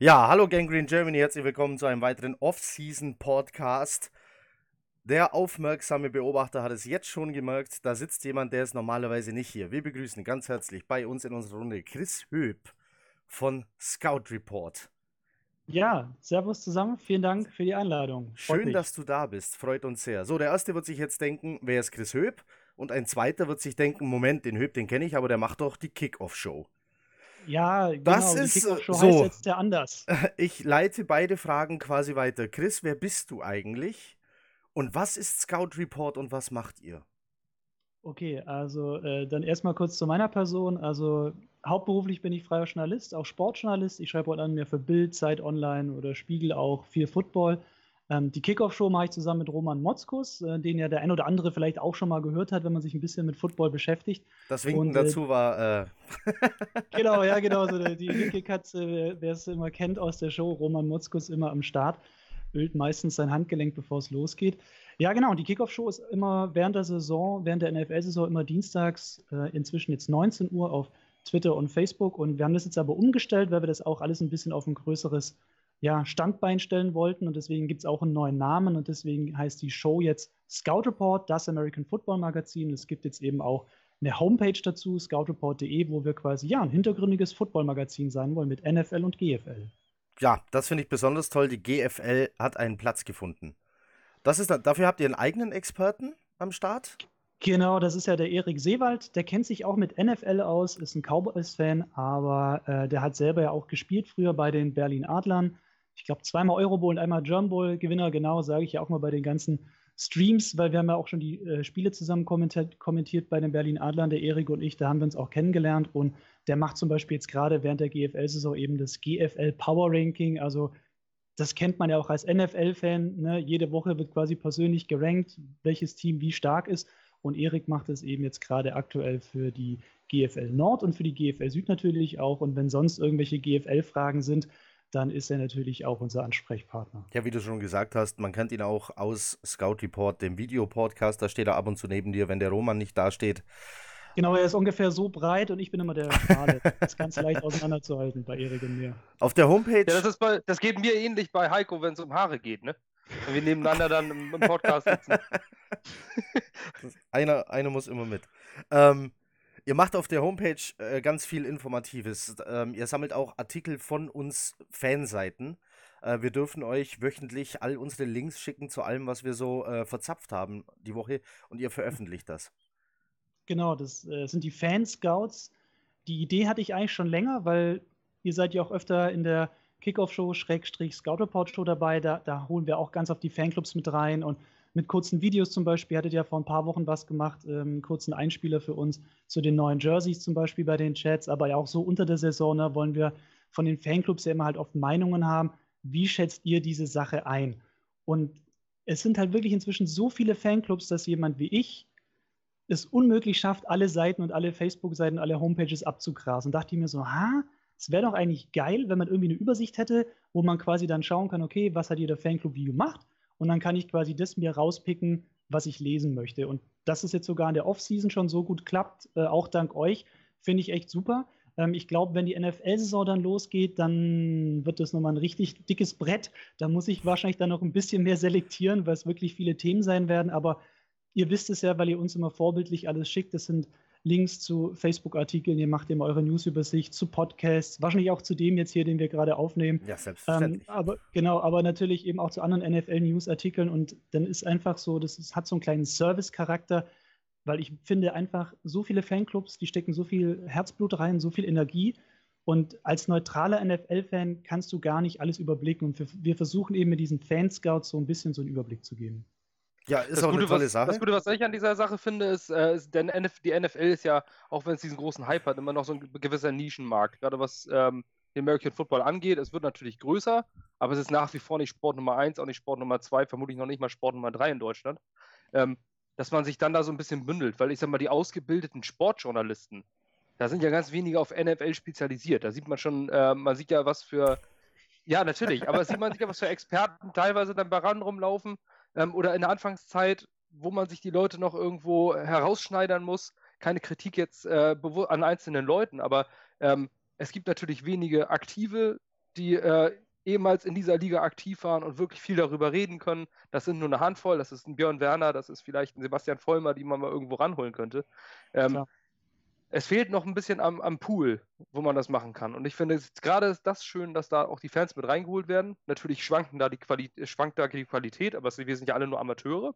Ja, hallo Gangrene Germany, herzlich willkommen zu einem weiteren Off-Season-Podcast. Der aufmerksame Beobachter hat es jetzt schon gemerkt, da sitzt jemand, der ist normalerweise nicht hier. Wir begrüßen ganz herzlich bei uns in unserer Runde Chris Höp von Scout Report. Ja, Servus zusammen, vielen Dank für die Einladung. Freut Schön, mich. dass du da bist, freut uns sehr. So, der erste wird sich jetzt denken, wer ist Chris Höp? Und ein zweiter wird sich denken, Moment, den Höp, den kenne ich, aber der macht doch die Kickoff-Show. Ja, das genau, ist so. Heißt jetzt ja anders. Ich leite beide Fragen quasi weiter. Chris, wer bist du eigentlich? Und was ist Scout Report und was macht ihr? Okay, also äh, dann erstmal kurz zu meiner Person. Also hauptberuflich bin ich freier Journalist, auch Sportjournalist. Ich schreibe heute an mir für Bild, Zeit Online oder Spiegel auch viel Football. Ähm, die Kickoff-Show mache ich zusammen mit Roman Motzkus, äh, den ja der ein oder andere vielleicht auch schon mal gehört hat, wenn man sich ein bisschen mit Football beschäftigt. Das Winken Und, äh, dazu war. Äh genau, ja, genau. So die Winkelkatze, wer es immer kennt aus der Show, Roman Motzkus immer am Start, ölt meistens sein Handgelenk, bevor es losgeht. Ja, genau. Und die Kickoff-Show ist immer während der Saison, während der NFL-Saison immer dienstags, äh, inzwischen jetzt 19 Uhr auf Twitter und Facebook. Und wir haben das jetzt aber umgestellt, weil wir das auch alles ein bisschen auf ein größeres ja, Standbein stellen wollten und deswegen gibt es auch einen neuen Namen und deswegen heißt die Show jetzt Scout Report, das American Football Magazin. Es gibt jetzt eben auch eine Homepage dazu, scoutreport.de, wo wir quasi ja ein hintergründiges Football-Magazin sein wollen mit NFL und GFL. Ja, das finde ich besonders toll. Die GFL hat einen Platz gefunden. Das ist, dafür habt ihr einen eigenen Experten am Start? Genau, das ist ja der Erik Seewald. Der kennt sich auch mit NFL aus, ist ein Cowboys-Fan, aber äh, der hat selber ja auch gespielt früher bei den Berlin Adlern ich glaube, zweimal Eurobowl und einmal German Bowl Gewinner, genau, sage ich ja auch mal bei den ganzen Streams, weil wir haben ja auch schon die äh, Spiele zusammen kommentiert, kommentiert, bei den Berlin Adlern, der Erik und ich, da haben wir uns auch kennengelernt und der macht zum Beispiel jetzt gerade während der GFL-Saison eben das GFL Power Ranking, also das kennt man ja auch als NFL-Fan, ne? jede Woche wird quasi persönlich gerankt, welches Team wie stark ist. Und Erik macht es eben jetzt gerade aktuell für die GFL Nord und für die GFL Süd natürlich auch. Und wenn sonst irgendwelche GFL-Fragen sind, dann ist er natürlich auch unser Ansprechpartner. Ja, wie du schon gesagt hast, man kennt ihn auch aus Scout Report, dem Videopodcast. Da steht er ab und zu neben dir, wenn der Roman nicht dasteht. Genau, er ist ungefähr so breit und ich bin immer der Schmale. das ist ganz leicht auseinanderzuhalten bei Erik und mir. Auf der Homepage. Ja, das, ist bei, das geht mir ähnlich bei Heiko, wenn es um Haare geht, ne? Wenn wir nebeneinander dann im, im Podcast sitzen. einer, einer muss immer mit. Ähm, Ihr macht auf der Homepage äh, ganz viel Informatives. Ähm, ihr sammelt auch Artikel von uns Fanseiten. Äh, wir dürfen euch wöchentlich all unsere Links schicken zu allem, was wir so äh, verzapft haben die Woche und ihr veröffentlicht das. Genau, das äh, sind die Fanscouts. Die Idee hatte ich eigentlich schon länger, weil ihr seid ja auch öfter in der Kickoff-Show, Schrägstrich, Scout Report-Show dabei. Da, da holen wir auch ganz auf die Fanclubs mit rein und mit kurzen Videos zum Beispiel. Hattet ja vor ein paar Wochen was gemacht, ähm, kurzen Einspieler für uns zu den neuen Jerseys zum Beispiel bei den Chats, aber ja auch so unter der Saison ne, wollen wir von den Fanclubs ja immer halt oft Meinungen haben. Wie schätzt ihr diese Sache ein? Und es sind halt wirklich inzwischen so viele Fanclubs, dass jemand wie ich es unmöglich schafft, alle Seiten und alle Facebook-Seiten, alle Homepages abzugrasen. Dachte ich mir so, ha, es wäre doch eigentlich geil, wenn man irgendwie eine Übersicht hätte, wo man quasi dann schauen kann, okay, was hat jeder Fanclub wie gemacht? Und dann kann ich quasi das mir rauspicken, was ich lesen möchte. Und dass es jetzt sogar in der Offseason schon so gut klappt, äh, auch dank euch, finde ich echt super. Ähm, ich glaube, wenn die NFL-Saison dann losgeht, dann wird das nochmal ein richtig dickes Brett. Da muss ich wahrscheinlich dann noch ein bisschen mehr selektieren, weil es wirklich viele Themen sein werden. Aber ihr wisst es ja, weil ihr uns immer vorbildlich alles schickt. Das sind Links zu Facebook-Artikeln, ihr macht immer eure News-Übersicht, zu Podcasts, wahrscheinlich auch zu dem jetzt hier, den wir gerade aufnehmen. Ja, selbstverständlich. Ähm, aber genau, aber natürlich eben auch zu anderen NFL-News-Artikeln und dann ist einfach so, das ist, hat so einen kleinen Service-Charakter, weil ich finde einfach so viele Fanclubs, die stecken so viel Herzblut rein, so viel Energie. Und als neutraler NFL-Fan kannst du gar nicht alles überblicken. Und wir, wir versuchen eben mit diesen Fanscouts so ein bisschen so einen Überblick zu geben. Ja, ist das auch Gute, eine tolle was, Sache. Das Gute, was ich an dieser Sache finde, ist, äh, ist denn NF, die NFL ist ja, auch wenn es diesen großen Hype hat, immer noch so ein gewisser Nischenmarkt. Gerade was ähm, den American Football angeht. Es wird natürlich größer, aber es ist nach wie vor nicht Sport Nummer 1, auch nicht Sport Nummer 2, vermutlich noch nicht mal Sport Nummer 3 in Deutschland. Ähm, dass man sich dann da so ein bisschen bündelt, weil ich sag mal, die ausgebildeten Sportjournalisten, da sind ja ganz wenige auf NFL spezialisiert. Da sieht man schon, äh, man sieht ja was für, ja, natürlich, aber sieht man sich ja was für Experten teilweise dann bei RAN rumlaufen ähm, oder in der Anfangszeit, wo man sich die Leute noch irgendwo herausschneidern muss. Keine Kritik jetzt äh, an einzelnen Leuten, aber ähm, es gibt natürlich wenige Aktive, die äh, ehemals in dieser Liga aktiv waren und wirklich viel darüber reden können. Das sind nur eine Handvoll, das ist ein Björn Werner, das ist vielleicht ein Sebastian Vollmer, die man mal irgendwo ranholen könnte. Ähm, es fehlt noch ein bisschen am, am, Pool, wo man das machen kann. Und ich finde gerade das schön, dass da auch die Fans mit reingeholt werden. Natürlich schwanken da die Qualität, schwankt da die Qualität, aber wir sind ja alle nur Amateure.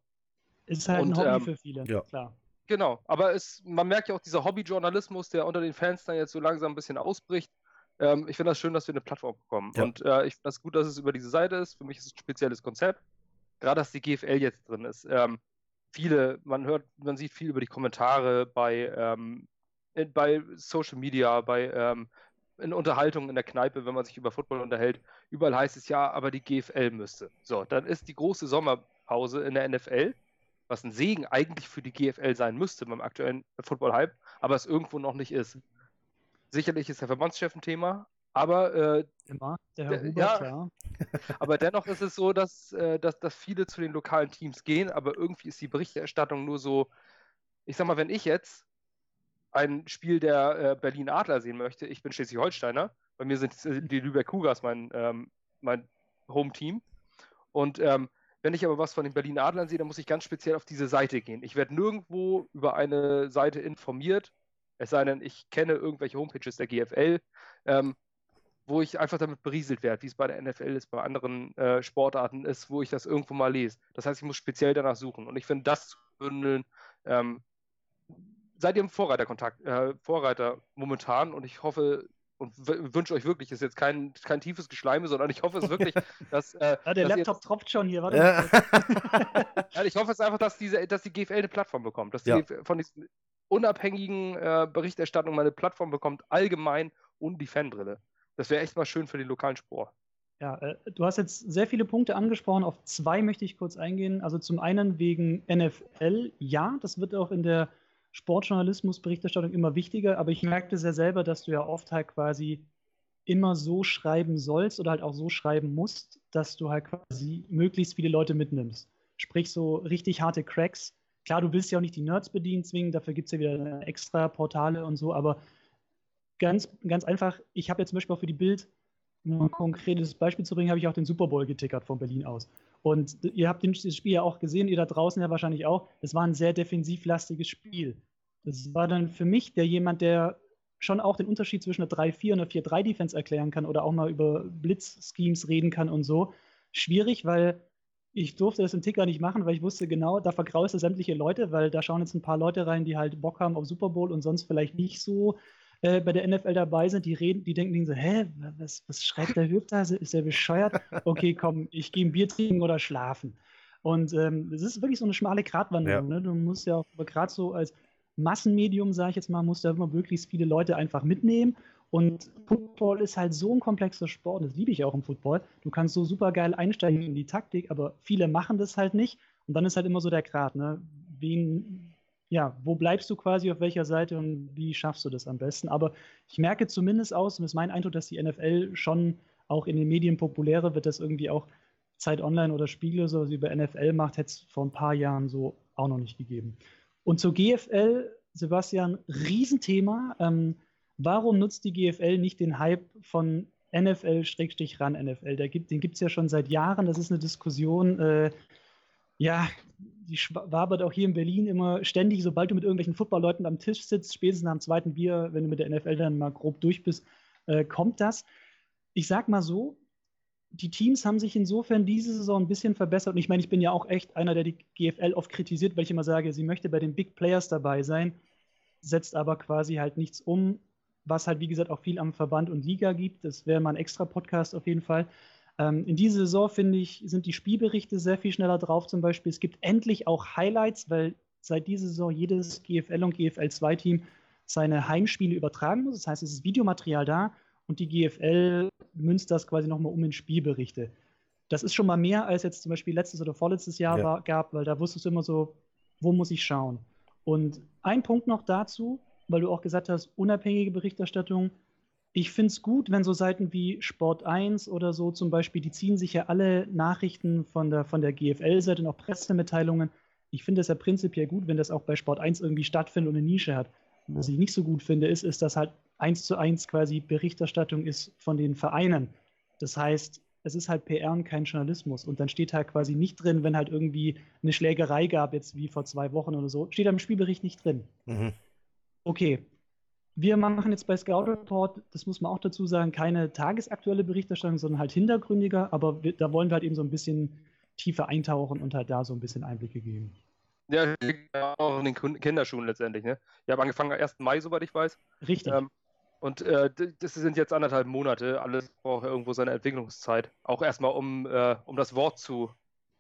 Ist halt und, ein Hobby ähm, für viele, ja. klar. Genau, aber es, man merkt ja auch dieser Hobbyjournalismus, der unter den Fans dann jetzt so langsam ein bisschen ausbricht. Ähm, ich finde das schön, dass wir eine Plattform bekommen. Ja. Und äh, ich finde das gut, dass es über diese Seite ist. Für mich ist es ein spezielles Konzept. Gerade, dass die GFL jetzt drin ist. Ähm, viele, man hört, man sieht viel über die Kommentare bei, ähm, bei Social Media, bei ähm, in Unterhaltung in der Kneipe, wenn man sich über Football unterhält. Überall heißt es ja, aber die GFL müsste. So, dann ist die große Sommerpause in der NFL was ein Segen eigentlich für die GFL sein müsste beim aktuellen Football-Hype, aber es irgendwo noch nicht ist. Sicherlich ist der Verbandschef ein Thema, aber äh, Immer, der Herr Hubert, ja, ja. aber dennoch ist es so, dass, äh, dass, dass viele zu den lokalen Teams gehen, aber irgendwie ist die Berichterstattung nur so, ich sag mal, wenn ich jetzt ein Spiel der äh, Berlin Adler sehen möchte, ich bin Schleswig-Holsteiner, bei mir sind die Lübeck Cougars mein, ähm, mein Home-Team und ähm, wenn ich aber was von den Berlin Adlern sehe, dann muss ich ganz speziell auf diese Seite gehen. Ich werde nirgendwo über eine Seite informiert, es sei denn, ich kenne irgendwelche Homepages der GFL, ähm, wo ich einfach damit berieselt werde, wie es bei der NFL ist, bei anderen äh, Sportarten ist, wo ich das irgendwo mal lese. Das heißt, ich muss speziell danach suchen. Und ich finde, das zu bündeln, ähm, seid ihr im Vorreiterkontakt, äh, Vorreiter momentan und ich hoffe, und wünsche euch wirklich, ist jetzt kein, kein tiefes Geschleime, sondern ich hoffe es wirklich, dass. Äh, ja, der dass Laptop jetzt, tropft schon hier, warte ja. ja, ich hoffe es einfach, dass, diese, dass die GFL eine Plattform bekommt, dass die ja. von diesen unabhängigen äh, Berichterstattungen mal eine Plattform bekommt, allgemein und die Fanbrille. Das wäre echt mal schön für den lokalen Sport. Ja, äh, du hast jetzt sehr viele Punkte angesprochen. Auf zwei möchte ich kurz eingehen. Also zum einen wegen NFL. Ja, das wird auch in der Sportjournalismus-Berichterstattung immer wichtiger, aber ich merkte sehr selber, dass du ja oft halt quasi immer so schreiben sollst oder halt auch so schreiben musst, dass du halt quasi möglichst viele Leute mitnimmst. Sprich, so richtig harte Cracks. Klar, du willst ja auch nicht die Nerds bedienen zwingen, dafür gibt es ja wieder extra Portale und so, aber ganz, ganz einfach, ich habe jetzt zum Beispiel auch für die Bild, um ein konkretes Beispiel zu bringen, habe ich auch den Super Bowl getickert von Berlin aus. Und ihr habt das Spiel ja auch gesehen, ihr da draußen ja wahrscheinlich auch. Es war ein sehr defensivlastiges Spiel. Das war dann für mich der jemand, der schon auch den Unterschied zwischen einer 3-4 und einer 4-3-Defense erklären kann oder auch mal über Blitz-Schemes reden kann und so. Schwierig, weil ich durfte das im Ticker nicht machen, weil ich wusste genau, da vergraust sämtliche Leute, weil da schauen jetzt ein paar Leute rein, die halt Bock haben auf Super Bowl und sonst vielleicht nicht so äh, bei der NFL dabei sind, die reden, die denken so, hä, was, was schreibt der Hüb da? Ist der bescheuert? Okay, komm, ich gehe ein Bier trinken oder schlafen. Und ähm, das ist wirklich so eine schmale Gratwanderung. Ja. Ne? Du musst ja auch gerade so als Massenmedium, sage ich jetzt mal, musst du immer möglichst viele Leute einfach mitnehmen. Und Football ist halt so ein komplexer Sport, das liebe ich auch im Football. Du kannst so super geil einsteigen in die Taktik, aber viele machen das halt nicht. Und dann ist halt immer so der Grad, ne? Wen, ja, wo bleibst du quasi auf welcher Seite und wie schaffst du das am besten? Aber ich merke zumindest aus, und es ist mein Eindruck, dass die NFL schon auch in den Medien populärer wird, dass irgendwie auch Zeit Online oder Spiegel so was über NFL macht, hätte es vor ein paar Jahren so auch noch nicht gegeben. Und zur GFL, Sebastian, Riesenthema. Ähm, warum nutzt die GFL nicht den Hype von NFL-ran NFL? Den gibt es ja schon seit Jahren. Das ist eine Diskussion, äh, ja, die wabert auch hier in Berlin immer ständig, sobald du mit irgendwelchen Footballleuten am Tisch sitzt, spätestens am zweiten Bier, wenn du mit der NFL dann mal grob durch bist, äh, kommt das. Ich sag mal so, die Teams haben sich insofern diese Saison ein bisschen verbessert. Und ich meine, ich bin ja auch echt einer, der die GFL oft kritisiert, weil ich immer sage, sie möchte bei den Big Players dabei sein, setzt aber quasi halt nichts um, was halt, wie gesagt, auch viel am Verband und Liga gibt. Das wäre mal ein extra Podcast auf jeden Fall. Ähm, in dieser Saison, finde ich, sind die Spielberichte sehr viel schneller drauf. Zum Beispiel, es gibt endlich auch Highlights, weil seit dieser Saison jedes GFL und GFL 2-Team seine Heimspiele übertragen muss. Das heißt, es ist Videomaterial da und die GFL münzt das quasi nochmal um in Spielberichte. Das ist schon mal mehr, als jetzt zum Beispiel letztes oder vorletztes Jahr ja. war, gab, weil da wusstest du immer so, wo muss ich schauen? Und ein Punkt noch dazu, weil du auch gesagt hast, unabhängige Berichterstattung. Ich finde es gut, wenn so Seiten wie Sport 1 oder so zum Beispiel, die ziehen sich ja alle Nachrichten von der, von der GFL-Seite, noch Pressemitteilungen. Ich finde es ja prinzipiell gut, wenn das auch bei Sport 1 irgendwie stattfindet und eine Nische hat. Was ich nicht so gut finde, ist, ist, dass halt eins zu eins quasi Berichterstattung ist von den Vereinen. Das heißt, es ist halt PR und kein Journalismus. Und dann steht halt quasi nicht drin, wenn halt irgendwie eine Schlägerei gab, jetzt wie vor zwei Wochen oder so, steht am Spielbericht nicht drin. Mhm. Okay. Wir machen jetzt bei Scout Report, das muss man auch dazu sagen, keine tagesaktuelle Berichterstattung, sondern halt hintergründiger, aber wir, da wollen wir halt eben so ein bisschen tiefer eintauchen und halt da so ein bisschen Einblicke geben. Ja, auch in den Kinderschuhen letztendlich. Ne? Ich habe angefangen am 1. Mai, soweit ich weiß. Richtig. Ähm, und äh, das sind jetzt anderthalb Monate. Alles braucht irgendwo seine Entwicklungszeit. Auch erstmal, um, äh, um das Wort zu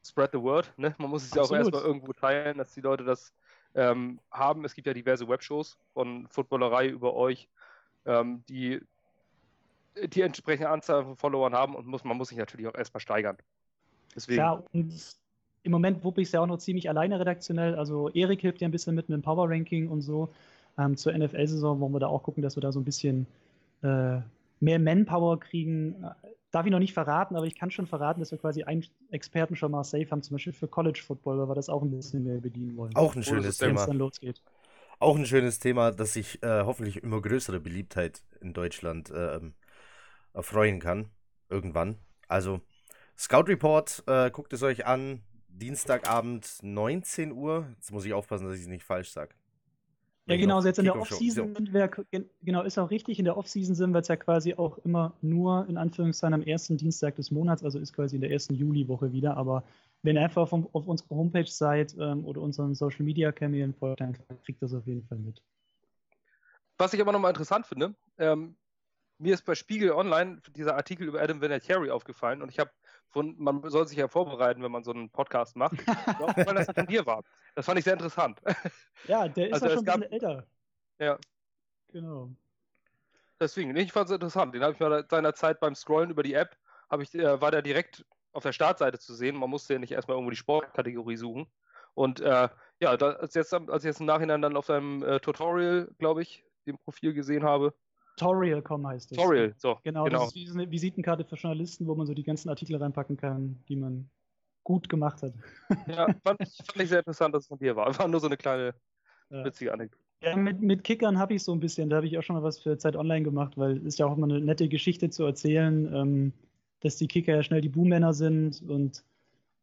spread the word. Ne? Man muss es Absolut. ja auch erstmal irgendwo teilen, dass die Leute das ähm, haben. Es gibt ja diverse Webshows von Footballerei über euch, ähm, die die entsprechende Anzahl von Followern haben und muss, man muss sich natürlich auch erstmal steigern. Deswegen. Klar, und im Moment wuppe ich es ja auch noch ziemlich alleine redaktionell. Also Erik hilft ja ein bisschen mit einem Power Ranking und so. Ähm, zur NFL-Saison wollen wir da auch gucken, dass wir da so ein bisschen äh, mehr Manpower kriegen. Darf ich noch nicht verraten, aber ich kann schon verraten, dass wir quasi einen Experten schon mal safe haben, zum Beispiel für College Football, weil wir das auch ein bisschen mehr bedienen wollen. Auch ein schönes Thema. Dann losgeht. Auch ein schönes Thema, das sich äh, hoffentlich immer größere Beliebtheit in Deutschland äh, erfreuen kann. Irgendwann. Also, Scout Report, äh, guckt es euch an. Dienstagabend 19 Uhr. Jetzt muss ich aufpassen, dass ich es nicht falsch sage. Ja, genau, also jetzt in der Offseason sind wir, genau, ist auch richtig, in der Offseason sind wir jetzt ja quasi auch immer nur in Anführungszeichen am ersten Dienstag des Monats, also ist quasi in der ersten Juliwoche wieder, aber wenn ihr einfach auf, auf unserer Homepage seid ähm, oder unseren Social Media Kanälen folgt, dann kriegt das auf jeden Fall mit. Was ich aber nochmal interessant finde, ähm, mir ist bei Spiegel Online dieser Artikel über Adam Vinatieri aufgefallen und ich habe von, man soll sich ja vorbereiten, wenn man so einen Podcast macht, auch, weil das von dir war. Das fand ich sehr interessant. Ja, der ist also ja schon ein bisschen älter. Ja. Genau. Deswegen, ich fand es interessant. Den habe ich mal seinerzeit beim Scrollen über die App, ich, äh, war der direkt auf der Startseite zu sehen. Man musste ja nicht erstmal irgendwo die Sportkategorie suchen. Und äh, ja, da, als, jetzt, als ich jetzt im Nachhinein dann auf deinem äh, Tutorial, glaube ich, dem Profil gesehen habe, Torial.com heißt es. Torial, so. Genau, genau, das ist wie so eine Visitenkarte für Journalisten, wo man so die ganzen Artikel reinpacken kann, die man gut gemacht hat. Ja, fand ich, fand ich sehr interessant, dass es von dir war. War nur so eine kleine ja. witzige Anekdote. Ja, mit, mit Kickern habe ich so ein bisschen, da habe ich auch schon mal was für Zeit Online gemacht, weil es ist ja auch immer eine nette Geschichte zu erzählen, ähm, dass die Kicker ja schnell die Boommänner sind und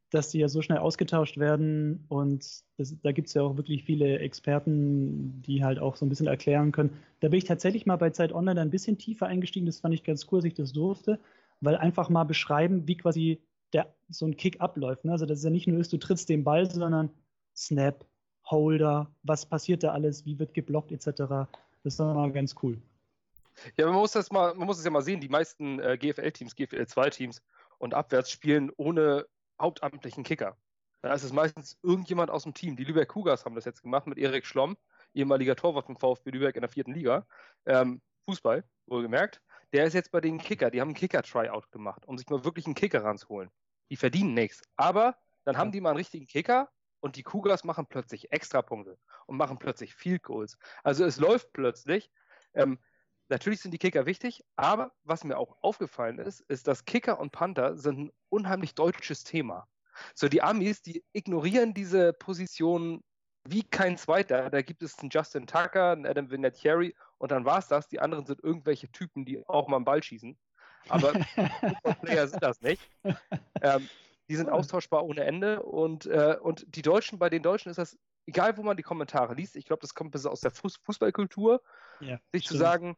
dass die ja so schnell ausgetauscht werden. Und das, da gibt es ja auch wirklich viele Experten, die halt auch so ein bisschen erklären können. Da bin ich tatsächlich mal bei Zeit Online ein bisschen tiefer eingestiegen. Das fand ich ganz cool, dass ich das durfte, weil einfach mal beschreiben, wie quasi der, so ein Kick abläuft. Ne? Also, das ist ja nicht nur ist, du trittst den Ball, sondern Snap, Holder, was passiert da alles, wie wird geblockt, etc. Das ist mal ganz cool. Ja, man muss das mal, man muss es ja mal sehen, die meisten äh, GFL-Teams, GFL-2-Teams und abwärts spielen ohne hauptamtlichen Kicker. Da ist es meistens irgendjemand aus dem Team. Die Lübeck Cougars haben das jetzt gemacht mit Erik Schlomm, ehemaliger Torwart vom VfB Lübeck in der vierten Liga. Ähm, Fußball, wohlgemerkt. Der ist jetzt bei den Kicker. Die haben einen Kicker-Tryout gemacht, um sich mal wirklich einen Kicker ranzuholen. Die verdienen nichts. Aber dann haben die mal einen richtigen Kicker und die Cougars machen plötzlich Extrapunkte und machen plötzlich Field Goals. Also es läuft plötzlich. Ähm, natürlich sind die Kicker wichtig, aber was mir auch aufgefallen ist, ist, dass Kicker und Panther sind ein unheimlich deutsches Thema. So, die Amis, die ignorieren diese Position wie kein zweiter. Da gibt es einen Justin Tucker, einen Adam Vinatieri und dann war es das. Die anderen sind irgendwelche Typen, die auch mal einen Ball schießen. Aber Player sind das nicht. Ähm, die sind austauschbar ohne Ende und, äh, und die Deutschen, bei den Deutschen ist das, egal wo man die Kommentare liest, ich glaube, das kommt bis aus der Fußballkultur, ja, sich stimmt. zu sagen,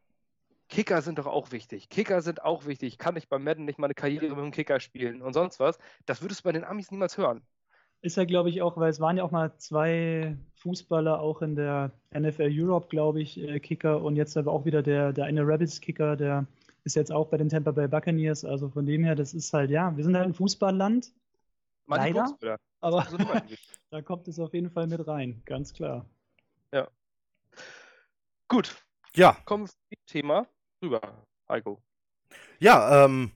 Kicker sind doch auch wichtig. Kicker sind auch wichtig. Kann ich beim Madden nicht mal eine Karriere mit dem Kicker spielen und sonst was? Das würdest du bei den Amis niemals hören. Ist ja, glaube ich, auch, weil es waren ja auch mal zwei Fußballer auch in der NFL Europe, glaube ich, äh, Kicker und jetzt aber auch wieder der, der eine Rebels-Kicker, der ist jetzt auch bei den Tampa Bay Buccaneers. Also von dem her, das ist halt, ja, wir sind halt ein Fußballland. Leider. Aber da kommt es auf jeden Fall mit rein, ganz klar. Ja. Gut. Ja. Kommen wir zum Thema rüber, Heiko. Ja, ähm,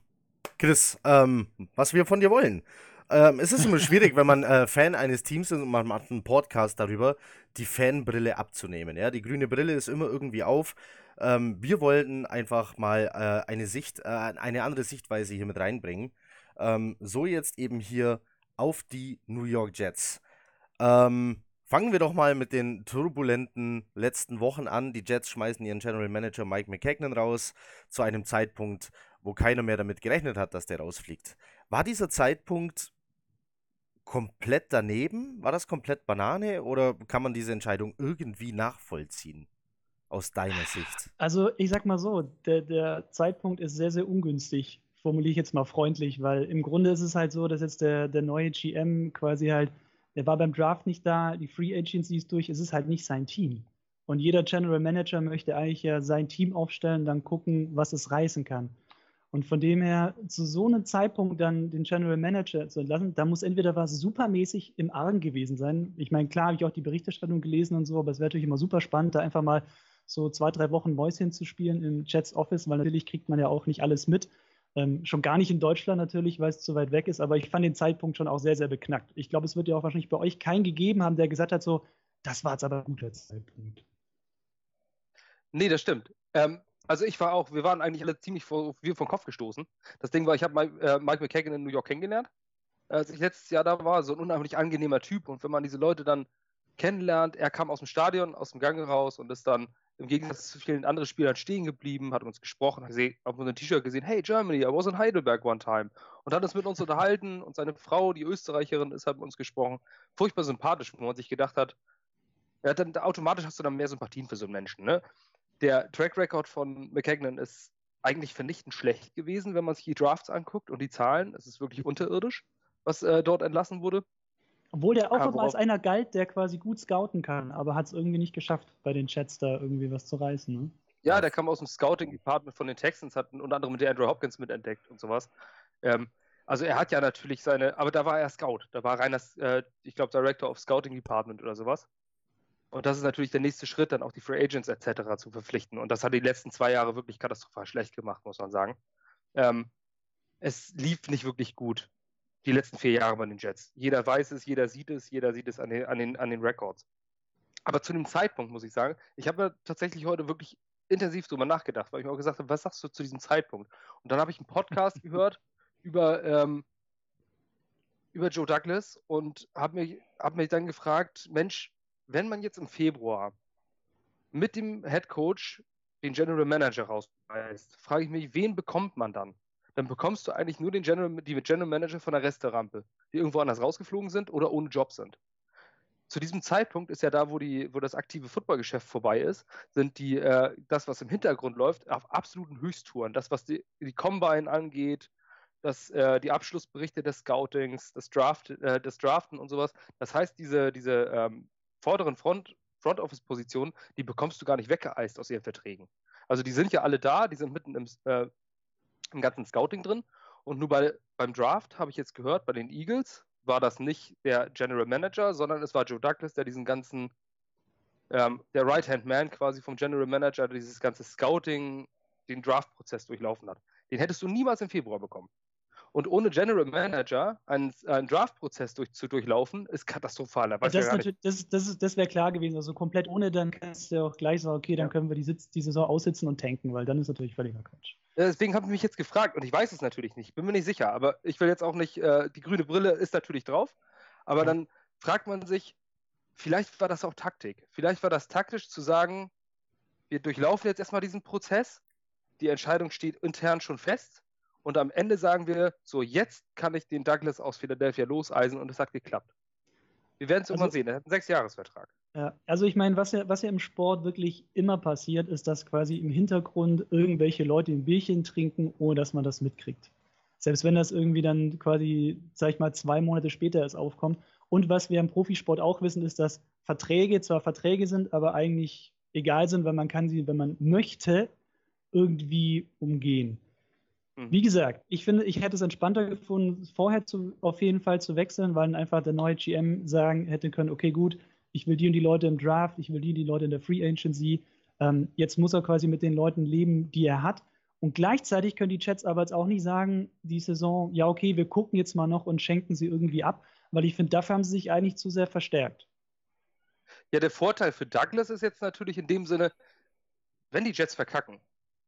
Chris, ähm, was wir von dir wollen. Ähm, es ist immer schwierig, wenn man äh, Fan eines Teams ist und man macht einen Podcast darüber, die Fanbrille abzunehmen. Ja? Die grüne Brille ist immer irgendwie auf. Ähm, wir wollten einfach mal äh, eine Sicht, äh, eine andere Sichtweise hier mit reinbringen. Ähm, so jetzt eben hier auf die New York Jets. Ähm, fangen wir doch mal mit den turbulenten letzten Wochen an. Die Jets schmeißen ihren General Manager Mike McKagan raus zu einem Zeitpunkt, wo keiner mehr damit gerechnet hat, dass der rausfliegt. War dieser Zeitpunkt komplett daneben? War das komplett Banane oder kann man diese Entscheidung irgendwie nachvollziehen? Aus deiner Sicht? Also, ich sag mal so, der, der Zeitpunkt ist sehr, sehr ungünstig, formuliere ich jetzt mal freundlich, weil im Grunde ist es halt so, dass jetzt der, der neue GM quasi halt, der war beim Draft nicht da, die Free Agency ist durch, es ist halt nicht sein Team. Und jeder General Manager möchte eigentlich ja sein Team aufstellen, dann gucken, was es reißen kann. Und von dem her, zu so einem Zeitpunkt dann den General Manager zu entlassen, da muss entweder was supermäßig im Argen gewesen sein. Ich meine, klar habe ich auch die Berichterstattung gelesen und so, aber es wäre natürlich immer super spannend, da einfach mal so zwei, drei Wochen Mäuschen zu spielen im Jets Office, weil natürlich kriegt man ja auch nicht alles mit. Ähm, schon gar nicht in Deutschland natürlich, weil es zu weit weg ist, aber ich fand den Zeitpunkt schon auch sehr, sehr beknackt. Ich glaube, es wird ja auch wahrscheinlich bei euch keinen gegeben haben, der gesagt hat, so, das war jetzt aber ein guter Zeitpunkt. Nee, das stimmt. Ähm, also ich war auch, wir waren eigentlich alle ziemlich vor, vom Kopf gestoßen. Das Ding war, ich habe Mike, äh, Mike McKagan in New York kennengelernt, als ich letztes Jahr da war. So ein unheimlich angenehmer Typ. Und wenn man diese Leute dann kennenlernt, er kam aus dem Stadion, aus dem Gange raus und ist dann im Gegensatz zu vielen anderen Spielern stehen geblieben, hat uns gesprochen, hat gesehen, auf unserem T-Shirt gesehen, hey Germany, I was in Heidelberg one time. Und hat uns mit uns unterhalten und seine Frau, die Österreicherin, ist, hat mit uns gesprochen. Furchtbar sympathisch, wo man sich gedacht hat, ja, dann automatisch hast du dann mehr Sympathien für so einen Menschen. Ne? der Track Record von McKagan ist eigentlich vernichtend schlecht gewesen, wenn man sich die Drafts anguckt und die Zahlen. Es ist wirklich unterirdisch, was äh, dort entlassen wurde. Obwohl der auch immer als einer galt, der quasi gut scouten kann, aber hat es irgendwie nicht geschafft, bei den Chats da irgendwie was zu reißen. Ne? Ja, der kam aus dem Scouting-Department von den Texans, hat unter anderem mit Andrew Hopkins mitentdeckt und sowas. Ähm, also er hat ja natürlich seine, aber da war er Scout, da war reiner, äh, ich glaube, Director of Scouting Department oder sowas. Und das ist natürlich der nächste Schritt, dann auch die Free Agents etc. zu verpflichten. Und das hat die letzten zwei Jahre wirklich katastrophal schlecht gemacht, muss man sagen. Ähm, es lief nicht wirklich gut, die letzten vier Jahre bei den Jets. Jeder weiß es, jeder sieht es, jeder sieht es an den, an den, an den Records. Aber zu dem Zeitpunkt muss ich sagen, ich habe tatsächlich heute wirklich intensiv drüber nachgedacht, weil ich mir auch gesagt habe, was sagst du zu diesem Zeitpunkt? Und dann habe ich einen Podcast gehört über, ähm, über Joe Douglas und habe mich, hab mich dann gefragt, Mensch, wenn man jetzt im Februar mit dem Head Coach den General Manager rausreißt, frage ich mich, wen bekommt man dann? Dann bekommst du eigentlich nur den General, die General Manager von der Resterampe, die irgendwo anders rausgeflogen sind oder ohne Job sind. Zu diesem Zeitpunkt ist ja da, wo, die, wo das aktive Footballgeschäft vorbei ist, sind die, äh, das, was im Hintergrund läuft, auf absoluten Höchsttouren. Das, was die, die Combine angeht, das, äh, die Abschlussberichte des Scoutings, das, Draft, äh, das Draften und sowas. Das heißt, diese, diese ähm, vorderen Front, Front Office Positionen, die bekommst du gar nicht weggeeist aus ihren Verträgen. Also die sind ja alle da, die sind mitten im, äh, im ganzen Scouting drin. Und nur bei, beim Draft habe ich jetzt gehört, bei den Eagles war das nicht der General Manager, sondern es war Joe Douglas, der diesen ganzen, ähm, der Right-Hand-Man quasi vom General Manager, der dieses ganze Scouting, den Draft-Prozess durchlaufen hat. Den hättest du niemals im Februar bekommen. Und ohne General Manager einen, einen Draft-Prozess durch, zu durchlaufen, ist katastrophal. Da das, ja das, das, das wäre klar gewesen. Also komplett ohne, dann kannst du auch gleich sagen, okay, dann können wir die, Sitz, die Saison aussitzen und tanken, weil dann ist natürlich völliger Quatsch. Deswegen habe ich mich jetzt gefragt und ich weiß es natürlich nicht, bin mir nicht sicher, aber ich will jetzt auch nicht, äh, die grüne Brille ist natürlich drauf, aber ja. dann fragt man sich, vielleicht war das auch Taktik. Vielleicht war das taktisch zu sagen, wir durchlaufen jetzt erstmal diesen Prozess, die Entscheidung steht intern schon fest und am Ende sagen wir, so jetzt kann ich den Douglas aus Philadelphia loseisen und es hat geklappt. Wir werden es irgendwann also, sehen. Er hat einen Sechsjahresvertrag. Ja, also ich meine, was ja, was ja im Sport wirklich immer passiert, ist, dass quasi im Hintergrund irgendwelche Leute ein Bierchen trinken, ohne dass man das mitkriegt. Selbst wenn das irgendwie dann quasi, sag ich mal, zwei Monate später erst aufkommt. Und was wir im Profisport auch wissen, ist, dass Verträge zwar Verträge sind, aber eigentlich egal sind, weil man kann sie, wenn man möchte, irgendwie umgehen. Mhm. Wie gesagt, ich finde, ich hätte es entspannter gefunden, vorher zu, auf jeden Fall zu wechseln, weil dann einfach der neue GM sagen hätte können, okay, gut, ich will die und die Leute im Draft, ich will die und die Leute in der Free Agency. Ähm, jetzt muss er quasi mit den Leuten leben, die er hat. Und gleichzeitig können die Jets aber jetzt auch nicht sagen, die Saison, ja, okay, wir gucken jetzt mal noch und schenken sie irgendwie ab, weil ich finde, dafür haben sie sich eigentlich zu sehr verstärkt. Ja, der Vorteil für Douglas ist jetzt natürlich in dem Sinne, wenn die Jets verkacken,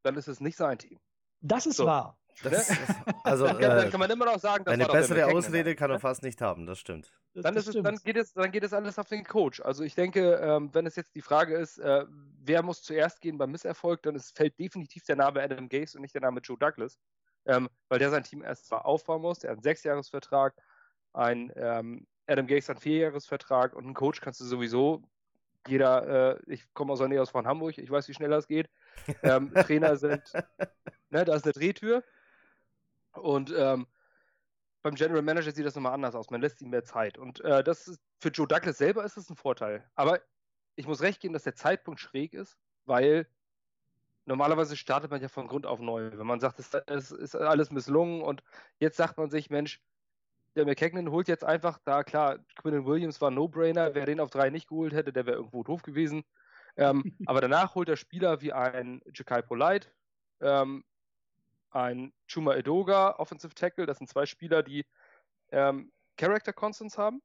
dann ist es nicht sein Team. Das ist so. wahr. Das, also, dann, kann, dann, kann, man immer noch sagen, eine bessere Ausrede kann er fast nicht haben, das stimmt. Dann, das, das es, dann, geht es, dann geht es alles auf den Coach. Also ich denke, ähm, wenn es jetzt die Frage ist, äh, wer muss zuerst gehen beim Misserfolg, dann ist, fällt definitiv der Name Adam Gase und nicht der Name Joe Douglas, ähm, weil der sein Team erst zwar aufbauen muss, der hat einen Sechsjahresvertrag, ein ähm, Adam Gase hat einen Vierjahresvertrag und einen Coach kannst du sowieso jeder, äh, ich komme aus der Nähe aus von Hamburg, ich weiß, wie schnell das geht. Ähm, Trainer sind, ne, da ist eine Drehtür. Und ähm, beim General Manager sieht das nochmal anders aus. Man lässt ihm mehr Zeit. Und äh, das ist, für Joe Douglas selber ist das ein Vorteil. Aber ich muss recht geben, dass der Zeitpunkt schräg ist, weil normalerweise startet man ja von Grund auf neu. Wenn man sagt, es, es ist alles misslungen und jetzt sagt man sich, Mensch, der McKagan holt jetzt einfach, da klar, Quinn Williams war No-Brainer, wer den auf drei nicht geholt hätte, der wäre irgendwo doof gewesen. Ähm, aber danach holt er Spieler wie ein Jakai Polite, ähm, ein Chuma Edoga, Offensive Tackle. Das sind zwei Spieler, die ähm, Character Constants haben,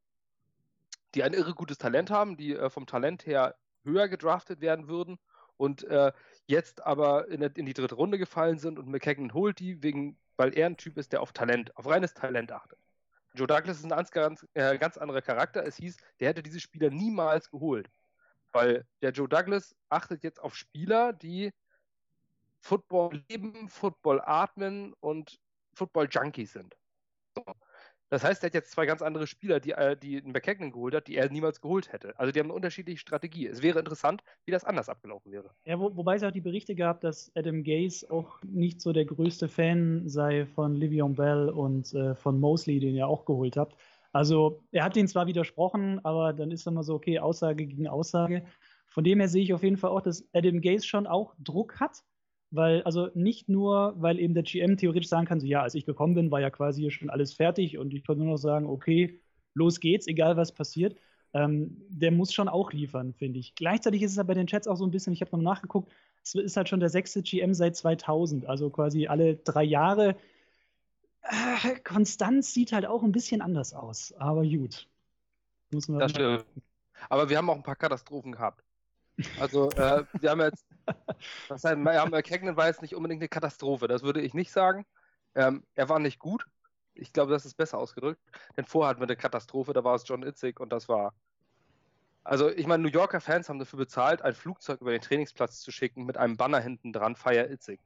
die ein irre gutes Talent haben, die äh, vom Talent her höher gedraftet werden würden und äh, jetzt aber in, in, die dritte Runde gefallen sind und McKagan holt die, wegen, weil er ein Typ ist, der auf Talent, auf reines Talent achtet. Joe Douglas ist ein ganz, ganz, äh, ganz anderer Charakter. Es hieß, der hätte diese Spieler niemals geholt. Weil der Joe Douglas achtet jetzt auf Spieler, die Football leben, Football atmen und Football Junkies sind. So. Das heißt, er hat jetzt zwei ganz andere Spieler, die, äh, die einen McKagan geholt hat, die er niemals geholt hätte. Also die haben eine unterschiedliche Strategie. Es wäre interessant, wie das anders abgelaufen wäre. Ja, wo, wobei es auch die Berichte gab, dass Adam Gaze auch nicht so der größte Fan sei von Livion Bell und äh, von Mosley, den ihr auch geholt habt. Also er hat den zwar widersprochen, aber dann ist immer so, okay, Aussage gegen Aussage. Von dem her sehe ich auf jeden Fall auch, dass Adam Gaze schon auch Druck hat weil, also nicht nur, weil eben der GM theoretisch sagen kann, so ja, als ich gekommen bin, war ja quasi hier schon alles fertig und ich konnte nur noch sagen, okay, los geht's, egal was passiert. Ähm, der muss schon auch liefern, finde ich. Gleichzeitig ist es aber bei den Chats auch so ein bisschen, ich habe noch nachgeguckt, es ist halt schon der sechste GM seit 2000, also quasi alle drei Jahre. Äh, Konstanz sieht halt auch ein bisschen anders aus, aber gut. Das stimmt. Aber wir haben auch ein paar Katastrophen gehabt. Also, äh, wir haben jetzt, was heißt, ja, McKagan war jetzt nicht unbedingt eine Katastrophe, das würde ich nicht sagen. Ähm, er war nicht gut. Ich glaube, das ist besser ausgedrückt. Denn vorher hatten wir eine Katastrophe, da war es John Itzig und das war. Also, ich meine, New Yorker Fans haben dafür bezahlt, ein Flugzeug über den Trainingsplatz zu schicken mit einem Banner hinten dran, Fire Itzig.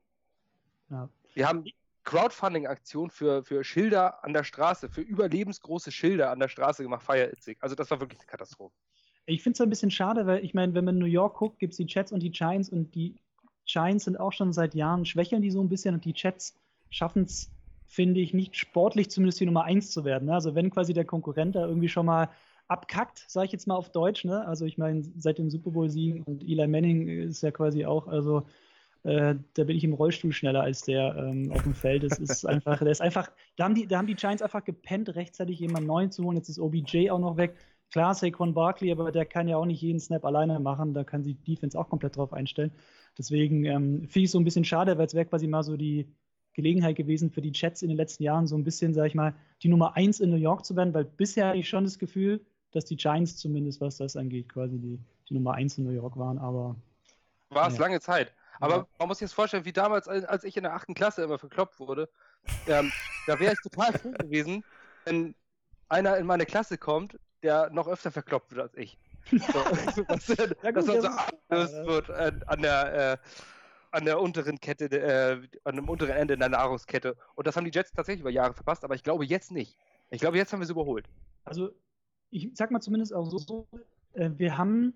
Ja. Wir haben Crowdfunding-Aktion für, für Schilder an der Straße, für überlebensgroße Schilder an der Straße gemacht, Fire Itzig. Also, das war wirklich eine Katastrophe. Ich finde es ein bisschen schade, weil ich meine, wenn man New York guckt, gibt es die Chats und die Giants und die Giants sind auch schon seit Jahren, schwächeln die so ein bisschen und die Chats schaffen es, finde ich, nicht sportlich zumindest die Nummer eins zu werden. Ne? Also wenn quasi der Konkurrent da irgendwie schon mal abkackt, sage ich jetzt mal auf Deutsch, ne? Also ich meine, seit dem Super Bowl-Siegen und Eli Manning ist ja quasi auch, also äh, da bin ich im Rollstuhl schneller als der ähm, auf dem Feld. Das ist einfach, der ist einfach, da haben die, da haben die Giants einfach gepennt, rechtzeitig jemanden neuen zu holen. Jetzt ist OBJ auch noch weg. Klar, Saquon Barkley, aber der kann ja auch nicht jeden Snap alleine machen. Da kann sich Defense auch komplett drauf einstellen. Deswegen ähm, finde ich es so ein bisschen schade, weil es wäre quasi mal so die Gelegenheit gewesen für die Jets in den letzten Jahren, so ein bisschen, sag ich mal, die Nummer 1 in New York zu werden, weil bisher hatte ich schon das Gefühl, dass die Giants zumindest, was das angeht, quasi die, die Nummer 1 in New York waren, aber. War es ja. lange Zeit. Aber ja. man muss sich jetzt vorstellen, wie damals, als ich in der 8. Klasse immer verkloppt wurde, ähm, da wäre ich total froh gewesen, wenn einer in meine Klasse kommt, der noch öfter verkloppt wird als ich. So, dass, ja, gut, dass das so wird äh, an der äh, an der unteren Kette, äh, an dem unteren Ende in der Nahrungskette. Und das haben die Jets tatsächlich über Jahre verpasst, aber ich glaube jetzt nicht. Ich glaube, jetzt haben wir es überholt. Also, ich sag mal zumindest auch so, äh, wir haben,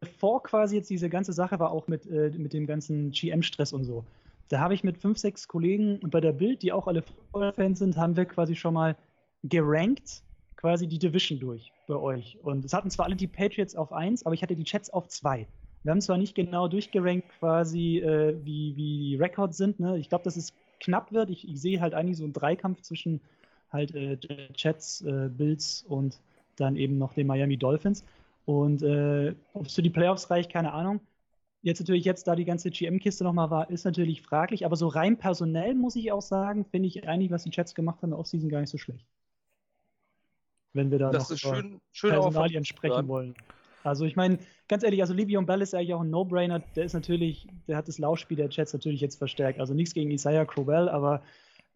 bevor quasi jetzt diese ganze Sache war, auch mit, äh, mit dem ganzen GM-Stress und so, da habe ich mit fünf, sechs Kollegen bei der Bild, die auch alle Football-Fans sind, haben wir quasi schon mal gerankt, quasi die Division durch bei euch. Und es hatten zwar alle die Patriots auf 1, aber ich hatte die Chats auf 2. Wir haben zwar nicht genau durchgerankt, quasi, äh, wie, wie die Records sind. Ne? Ich glaube, dass es knapp wird. Ich, ich sehe halt eigentlich so einen Dreikampf zwischen halt äh, Chats, äh, Bills und dann eben noch den Miami Dolphins. Und äh, ob es für die Playoffs reicht, keine Ahnung. Jetzt natürlich jetzt, da die ganze GM-Kiste nochmal war, ist natürlich fraglich, aber so rein personell muss ich auch sagen, finde ich eigentlich, was die Chats gemacht haben in der Offseason gar nicht so schlecht. Wenn wir da das noch ist schön, schön Personalien sprechen wollen. Also ich meine, ganz ehrlich, also Livion Bell ist eigentlich auch ein No-Brainer. Der ist natürlich, der hat das Laufspiel der Chats natürlich jetzt verstärkt. Also nichts gegen Isaiah Crowell, aber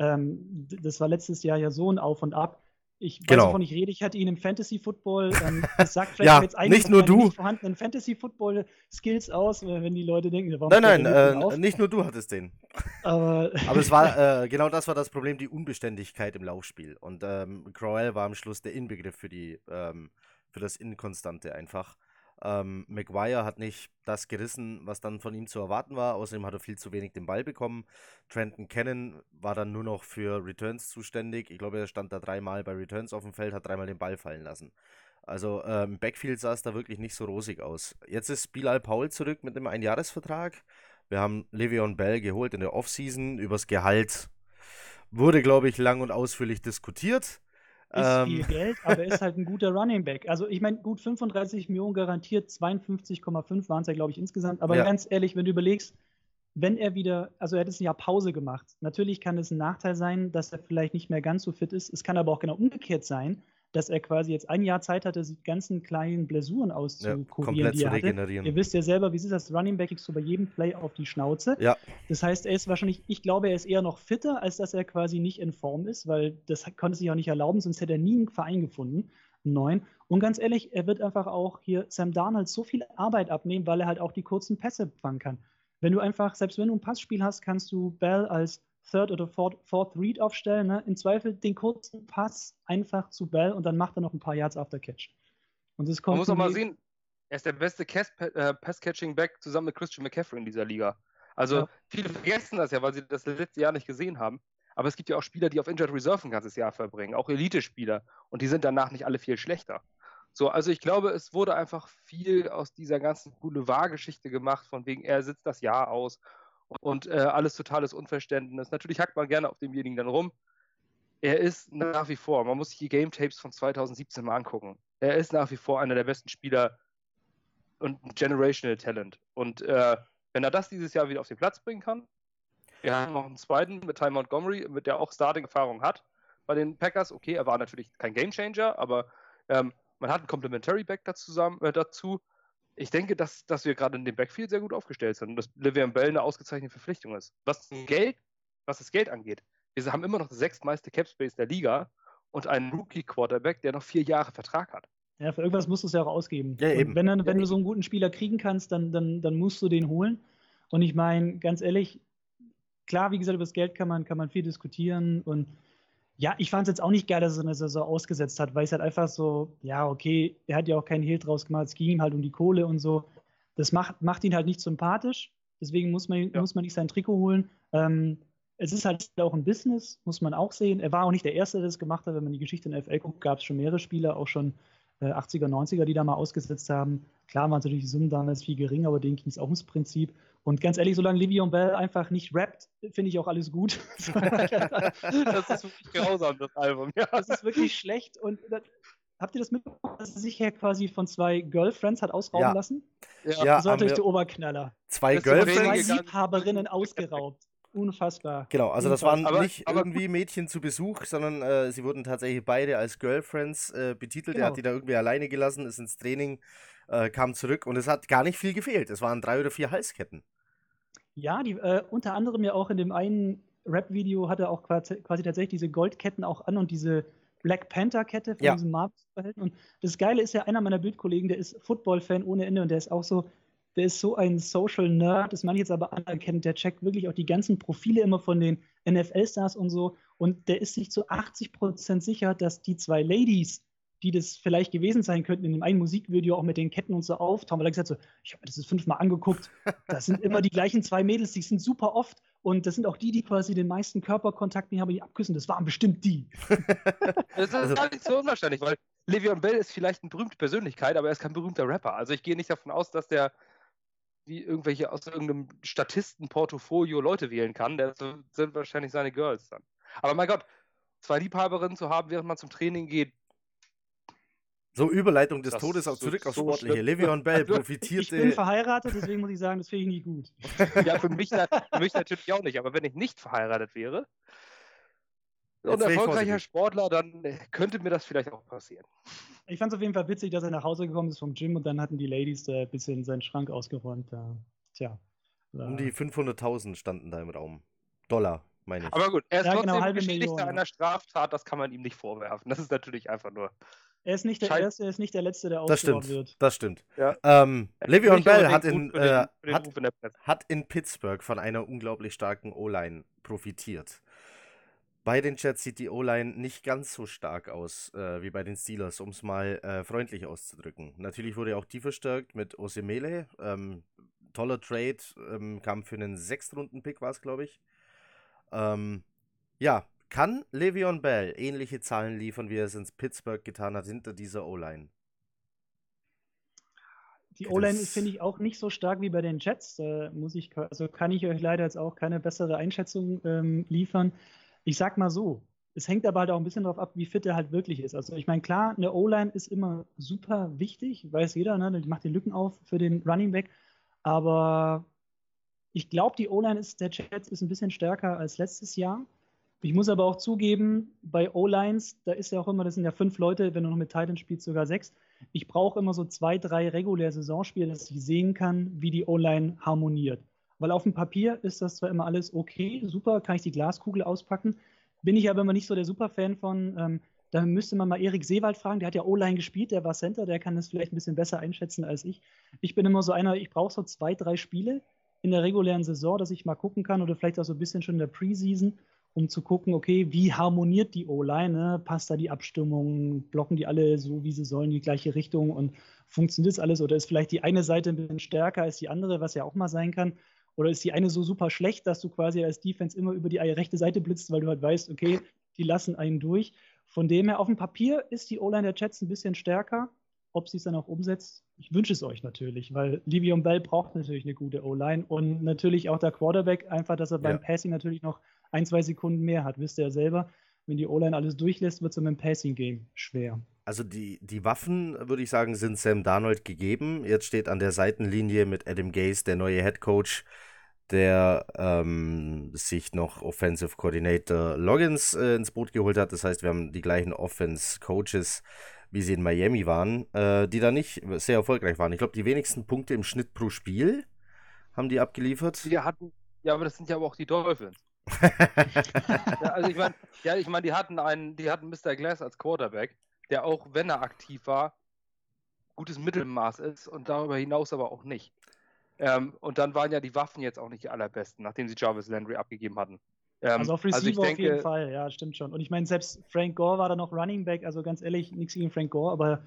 ähm, das war letztes Jahr ja so ein Auf und Ab. Ich weiß, genau. wovon ich rede. Ich hatte ihn im Fantasy Football. Ähm, das sagt vielleicht ja, jetzt eigentlich nicht nur du. nicht vorhandenen Fantasy Football Skills aus, wenn die Leute denken, warum Nein, nein, äh, nicht nur du hattest den. Aber, Aber es war äh, genau das war das Problem, die Unbeständigkeit im Laufspiel. Und ähm, Crowell war am Schluss der Inbegriff für die ähm, für das Inkonstante einfach. Ähm, Maguire hat nicht das gerissen, was dann von ihm zu erwarten war. Außerdem hat er viel zu wenig den Ball bekommen. Trenton Cannon war dann nur noch für Returns zuständig. Ich glaube, er stand da dreimal bei Returns auf dem Feld, hat dreimal den Ball fallen lassen. Also ähm, im ähm, Backfield sah es da wirklich nicht so rosig aus. Jetzt ist Bilal Paul zurück mit einem Einjahresvertrag. Wir haben Le'Veon Bell geholt in der Offseason. Übers Gehalt wurde, glaube ich, lang und ausführlich diskutiert. Ist ähm. viel Geld, aber er ist halt ein guter Running Back. Also ich meine, gut 35 Millionen garantiert, 52,5 waren es ja, glaube ich, insgesamt. Aber ja. ganz ehrlich, wenn du überlegst, wenn er wieder, also er hat jetzt ein Jahr Pause gemacht. Natürlich kann es ein Nachteil sein, dass er vielleicht nicht mehr ganz so fit ist. Es kann aber auch genau umgekehrt sein, dass er quasi jetzt ein Jahr Zeit hatte, die ganzen kleinen Blessuren auszukurieren, ja, die er hatte. Ihr wisst ja selber, wie ist das? Running Back kriegst du bei jedem Play auf die Schnauze. Ja. Das heißt, er ist wahrscheinlich, ich glaube, er ist eher noch fitter, als dass er quasi nicht in Form ist, weil das konnte sich auch nicht erlauben, sonst hätte er nie einen Verein gefunden, einen neuen. Und ganz ehrlich, er wird einfach auch hier Sam Darnold so viel Arbeit abnehmen, weil er halt auch die kurzen Pässe fangen kann. Wenn du einfach, selbst wenn du ein Passspiel hast, kannst du Bell als Third oder Fourth, Fourth Read aufstellen. Ne? Im Zweifel den kurzen Pass einfach zu Bell und dann macht er noch ein paar Yards after Catch. Und das kommt Man muss auch mal sehen, er ist der beste äh, Pass-Catching-Back zusammen mit Christian McCaffrey in dieser Liga. Also ja. viele vergessen das ja, weil sie das letzte Jahr nicht gesehen haben. Aber es gibt ja auch Spieler, die auf Injured Reserve ein ganzes Jahr verbringen, auch Elite-Spieler. Und die sind danach nicht alle viel schlechter. So, also ich glaube, es wurde einfach viel aus dieser ganzen Boulevard-Geschichte gemacht, von wegen, er sitzt das Jahr aus und äh, alles totales Unverständnis. Natürlich hackt man gerne auf demjenigen dann rum. Er ist nach wie vor, man muss sich die Game Tapes von 2017 mal angucken. Er ist nach wie vor einer der besten Spieler und Generational Talent. Und äh, wenn er das dieses Jahr wieder auf den Platz bringen kann, wir haben noch einen zweiten mit Ty Montgomery, mit der auch Starting-Erfahrung hat bei den Packers. Okay, er war natürlich kein Gamechanger, aber ähm, man hat einen Complementary Back dazu, äh, dazu ich denke, dass, dass wir gerade in dem Backfield sehr gut aufgestellt sind und dass Livian Bell eine ausgezeichnete Verpflichtung ist. Was Geld, was das Geld angeht, wir haben immer noch das sechstmeiste Capspace der Liga und einen Rookie-Quarterback, der noch vier Jahre Vertrag hat. Ja, für irgendwas musst du es ja auch ausgeben. Ja, eben. Wenn, dann, ja, wenn du so einen guten Spieler kriegen kannst, dann, dann, dann musst du den holen. Und ich meine, ganz ehrlich, klar, wie gesagt, über das Geld kann man, kann man viel diskutieren und ja, ich fand es jetzt auch nicht geil, dass er eine Saison ausgesetzt hat, weil es halt einfach so, ja, okay, er hat ja auch keinen Hehl draus gemacht, es ging ihm halt um die Kohle und so. Das macht, macht ihn halt nicht sympathisch, deswegen muss man, ja. muss man nicht sein Trikot holen. Ähm, es ist halt auch ein Business, muss man auch sehen. Er war auch nicht der Erste, der das gemacht hat. Wenn man die Geschichte in der FL guckt, gab es schon mehrere Spieler, auch schon äh, 80er, 90er, die da mal ausgesetzt haben. Klar waren natürlich die Summen damals viel geringer, aber denen ging es auch ums Prinzip. Und ganz ehrlich, solange Livion Bell einfach nicht rappt, finde ich auch alles gut. das ist wirklich grausam, das Album. Ja. Das ist wirklich schlecht. Und das, habt ihr das mitbekommen, dass er sich ja quasi von zwei Girlfriends hat ausrauben ja. lassen? Ja, das war natürlich der Oberknaller. Zwei Girlfriends? Zwei Liebhaberinnen ausgeraubt. Unfassbar. Genau, also das waren aber, nicht aber, irgendwie Mädchen zu Besuch, sondern äh, sie wurden tatsächlich beide als Girlfriends äh, betitelt. Genau. Er hat die da irgendwie alleine gelassen, ist ins Training, äh, kam zurück und es hat gar nicht viel gefehlt. Es waren drei oder vier Halsketten. Ja, die, äh, unter anderem ja auch in dem einen Rap-Video hat er auch quasi, quasi, tatsächlich diese Goldketten auch an und diese Black Panther-Kette von ja. diesem Marvel-Verhalten. Und das Geile ist ja, einer meiner Bildkollegen, der ist Football-Fan ohne Ende und der ist auch so, der ist so ein Social Nerd, das man jetzt aber anerkennt, der checkt wirklich auch die ganzen Profile immer von den NFL-Stars und so. Und der ist sich zu 80% sicher, dass die zwei Ladies, die das vielleicht gewesen sein könnten, in dem einen Musikvideo auch mit den Ketten und so auftauchen, weil er gesagt hat, so, ich habe mir das jetzt fünfmal angeguckt, das sind immer die gleichen zwei Mädels, die sind super oft und das sind auch die, die quasi den meisten Körperkontakt nicht haben, die abküssen, das waren bestimmt die. das ist also, gar nicht so unwahrscheinlich, weil Le'Veon Bell ist vielleicht eine berühmte Persönlichkeit, aber er ist kein berühmter Rapper. Also ich gehe nicht davon aus, dass der wie irgendwelche aus irgendeinem Statistenportfolio Leute wählen kann. Das sind wahrscheinlich seine Girls dann. Aber mein Gott, zwei Liebhaberinnen zu haben, während man zum Training geht, So, Überleitung des das Todes auch zurück so aufs Sportliche. Schlimm. Le'Veon Bell profitierte. Ich bin verheiratet, deswegen muss ich sagen, das finde ich nie gut. ja, für mich, für mich natürlich auch nicht. Aber wenn ich nicht verheiratet wäre und erfolgreicher Sportler, dann könnte mir das vielleicht auch passieren. Ich fand es auf jeden Fall witzig, dass er nach Hause gekommen ist vom Gym und dann hatten die Ladies da ein bisschen seinen Schrank ausgeräumt. Da. Tja. Um die 500.000 standen da im Raum. Dollar, meine ich. Aber gut, er ist ja, trotzdem genau, Beschuldigter einer Straftat, das kann man ihm nicht vorwerfen. Das ist natürlich einfach nur er ist nicht der Erste, er ist nicht der Letzte, der ausgebaut wird. Das stimmt. Ja. Ähm, Le'Veon Bell hat in, äh, hat, hat in Pittsburgh von einer unglaublich starken O-Line profitiert. Bei den Jets sieht die O-Line nicht ganz so stark aus äh, wie bei den Steelers, um es mal äh, freundlich auszudrücken. Natürlich wurde auch die verstärkt mit Osemele. Ähm, toller Trade, ähm, kam für einen Sechstrunden-Pick, war es, glaube ich. Ähm, ja, kann Le'Veon Bell ähnliche Zahlen liefern, wie er es in Pittsburgh getan hat, hinter dieser O-Line? Die O-Line ist, finde ich, auch nicht so stark wie bei den Jets. Da muss ich, also kann ich euch leider jetzt auch keine bessere Einschätzung ähm, liefern. Ich sag mal so, es hängt aber halt auch ein bisschen darauf ab, wie fit er halt wirklich ist. Also ich meine, klar, eine O-Line ist immer super wichtig, weiß jeder, ne? Die macht die Lücken auf für den Running Back. Aber ich glaube, die O-Line der Jets ist ein bisschen stärker als letztes Jahr. Ich muss aber auch zugeben, bei O-Lines, da ist ja auch immer, das sind ja fünf Leute, wenn du noch mit Titans spielst, sogar sechs. Ich brauche immer so zwei, drei reguläre Saisonspiele, dass ich sehen kann, wie die O-Line harmoniert. Weil auf dem Papier ist das zwar immer alles okay, super, kann ich die Glaskugel auspacken. Bin ich aber immer nicht so der Superfan von. Ähm, da müsste man mal Erik Seewald fragen, der hat ja O-Line gespielt, der war Center, der kann das vielleicht ein bisschen besser einschätzen als ich. Ich bin immer so einer, ich brauche so zwei, drei Spiele in der regulären Saison, dass ich mal gucken kann oder vielleicht auch so ein bisschen schon in der Preseason um zu gucken, okay, wie harmoniert die O-Line, ne? passt da die Abstimmung, blocken die alle so, wie sie sollen, die gleiche Richtung und funktioniert das alles oder ist vielleicht die eine Seite ein bisschen stärker als die andere, was ja auch mal sein kann, oder ist die eine so super schlecht, dass du quasi als Defense immer über die rechte Seite blitzt, weil du halt weißt, okay, die lassen einen durch. Von dem her, auf dem Papier ist die O-Line der Jets ein bisschen stärker. Ob sie es dann auch umsetzt, ich wünsche es euch natürlich, weil Livion Bell braucht natürlich eine gute O-Line und natürlich auch der Quarterback, einfach, dass er beim ja. Passing natürlich noch ein, zwei Sekunden mehr hat. Wisst ihr ja selber, wenn die O-Line alles durchlässt, wird es mit dem Passing-Game schwer. Also die, die Waffen, würde ich sagen, sind Sam Darnold gegeben. Jetzt steht an der Seitenlinie mit Adam Gase der neue Head Coach, der ähm, sich noch Offensive Coordinator Loggins äh, ins Boot geholt hat. Das heißt, wir haben die gleichen Offense Coaches, wie sie in Miami waren, äh, die da nicht sehr erfolgreich waren. Ich glaube, die wenigsten Punkte im Schnitt pro Spiel haben die abgeliefert. Die hatten, ja, aber das sind ja aber auch die Dolphins ja, also ich meine, ja, ich mein, die hatten einen, die hatten Mr. Glass als Quarterback, der auch, wenn er aktiv war, gutes Mittelmaß ist und darüber hinaus aber auch nicht. Ähm, und dann waren ja die Waffen jetzt auch nicht die allerbesten, nachdem sie Jarvis Landry abgegeben hatten. Ähm, also auf Receiver also denke, auf jeden Fall, ja, stimmt schon. Und ich meine, selbst Frank Gore war da noch Running Back, also ganz ehrlich, nichts gegen Frank Gore, aber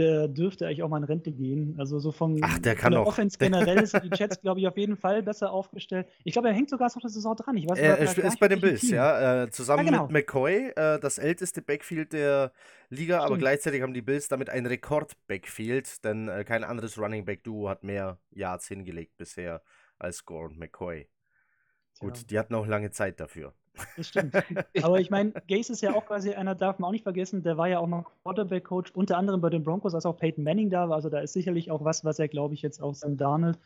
der dürfte eigentlich auch mal in Rente gehen. Also so vom Ach, der kann der auch. Offense generell sind die Jets, glaube ich, auf jeden Fall besser aufgestellt. Ich glaube, er hängt sogar noch der Saison dran. Ich weiß, er ist, ist bei den Bills, ja. Äh, zusammen ja, genau. mit McCoy, äh, das älteste Backfield der Liga, Stimmt. aber gleichzeitig haben die Bills damit ein Rekord-Backfield, denn äh, kein anderes Running Back-Duo hat mehr Yards hingelegt bisher als Gore und McCoy. Gut, die hatten auch lange Zeit dafür. Das stimmt. Aber ich meine, Gaze ist ja auch quasi einer, darf man auch nicht vergessen, der war ja auch noch Quarterback-Coach, unter anderem bei den Broncos, als auch Peyton Manning da war. Also da ist sicherlich auch was, was er, glaube ich, jetzt auch Sam Darnold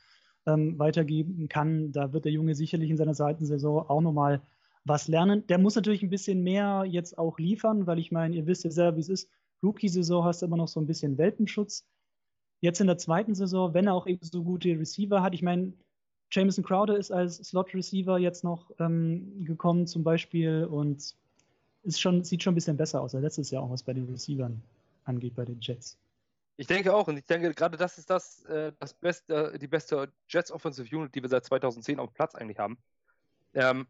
ähm, weitergeben kann. Da wird der Junge sicherlich in seiner Seitensaison auch nochmal was lernen. Der muss natürlich ein bisschen mehr jetzt auch liefern, weil ich meine, ihr wisst ja selber, wie es ist. Rookie-Saison hast du immer noch so ein bisschen Welpenschutz. Jetzt in der zweiten Saison, wenn er auch eben so gute Receiver hat, ich meine, Jameson Crowder ist als Slot-Receiver jetzt noch ähm, gekommen zum Beispiel und ist schon, sieht schon ein bisschen besser aus als letztes Jahr auch, was bei den Receivern angeht, bei den Jets. Ich denke auch, und ich denke, gerade das ist das, äh, das beste, die beste Jets Offensive Unit, die wir seit 2010 auf dem Platz eigentlich haben. Ähm,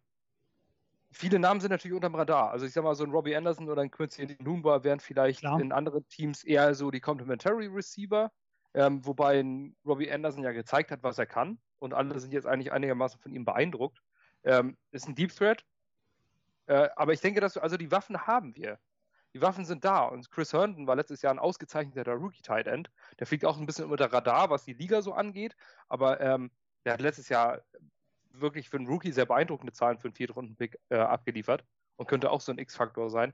viele Namen sind natürlich unterm Radar. Also ich sag mal, so ein Robbie Anderson oder ein Quincy Numba wären vielleicht Klar. in anderen Teams eher so die Complementary Receiver, ähm, wobei ein Robbie Anderson ja gezeigt hat, was er kann und alle sind jetzt eigentlich einigermaßen von ihm beeindruckt. Ähm, ist ein Deep Threat. Äh, aber ich denke, dass also die Waffen haben wir. Die Waffen sind da. Und Chris Herndon war letztes Jahr ein ausgezeichneter Rookie-Tight End. Der fliegt auch ein bisschen unter Radar, was die Liga so angeht. Aber ähm, der hat letztes Jahr wirklich für einen Rookie sehr beeindruckende Zahlen für einen Viertrunden-Pick äh, abgeliefert und könnte auch so ein X-Faktor sein.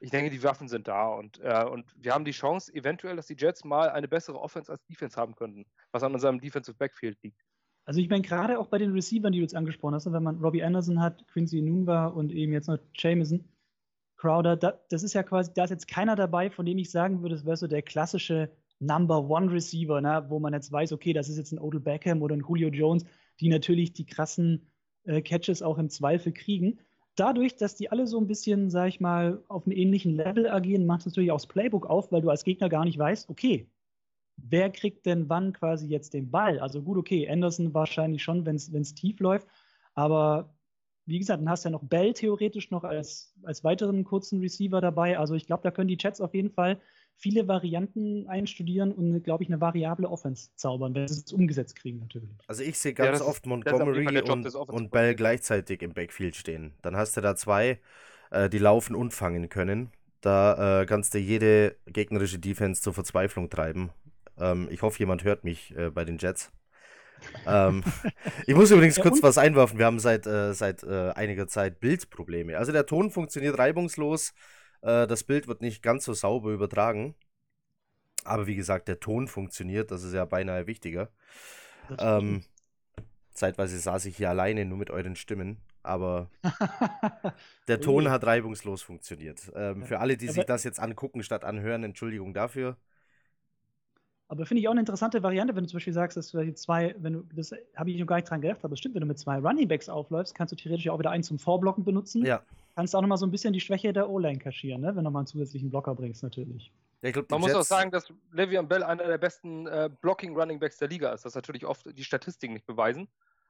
ich denke, die Waffen sind da und, äh, und wir haben die Chance, eventuell, dass die Jets mal eine bessere Offense als Defense haben könnten, was an unserem Defensive Backfield liegt. Also ich meine, gerade auch bei den Receivern, die du jetzt angesprochen hast, wenn man Robbie Anderson hat, Quincy Nunva und eben jetzt noch Jameson, Crowder, da, das ist ja quasi, da ist jetzt keiner dabei, von dem ich sagen würde, das wäre so der klassische Number One Receiver, ne, wo man jetzt weiß, okay, das ist jetzt ein Odell Beckham oder ein Julio Jones, die natürlich die krassen äh, Catches auch im Zweifel kriegen. Dadurch, dass die alle so ein bisschen, sag ich mal, auf einem ähnlichen Level agieren, macht es natürlich auch das Playbook auf, weil du als Gegner gar nicht weißt, okay, wer kriegt denn wann quasi jetzt den Ball? Also gut, okay, Anderson wahrscheinlich schon, wenn es tief läuft, aber wie gesagt, dann hast du ja noch Bell theoretisch noch als, als weiteren kurzen Receiver dabei. Also ich glaube, da können die Chats auf jeden Fall viele Varianten einstudieren und, glaube ich, eine variable Offense zaubern, wenn sie es umgesetzt kriegen natürlich. Also ich sehe ganz ja, oft Montgomery und, und Bell gleichzeitig im Backfield stehen. Dann hast du da zwei, äh, die laufen und fangen können. Da äh, kannst du jede gegnerische Defense zur Verzweiflung treiben. Ähm, ich hoffe, jemand hört mich äh, bei den Jets. ähm, ich muss übrigens ja, kurz was einwerfen. Wir haben seit, äh, seit äh, einiger Zeit Bildprobleme. Also der Ton funktioniert reibungslos. Äh, das Bild wird nicht ganz so sauber übertragen. Aber wie gesagt, der Ton funktioniert. Das ist ja beinahe wichtiger. Ähm, zeitweise saß ich hier alleine nur mit euren Stimmen. Aber der Ton hat reibungslos funktioniert. Ähm, für alle, die sich das jetzt angucken statt anhören, Entschuldigung dafür. Aber finde ich auch eine interessante Variante, wenn du zum Beispiel sagst, dass du zwei, wenn du, das habe ich noch gar nicht dran gedacht, aber stimmt, wenn du mit zwei Running Backs aufläufst, kannst du theoretisch auch wieder einen zum Vorblocken benutzen. Ja. Kannst auch nochmal so ein bisschen die Schwäche der O-Line kaschieren, ne? wenn du nochmal einen zusätzlichen Blocker bringst, natürlich. Ja, glaub, Man Jets muss auch sagen, dass Le'Veon Bell einer der besten äh, Blocking-Running Backs der Liga ist. Das natürlich oft die Statistiken nicht beweisen.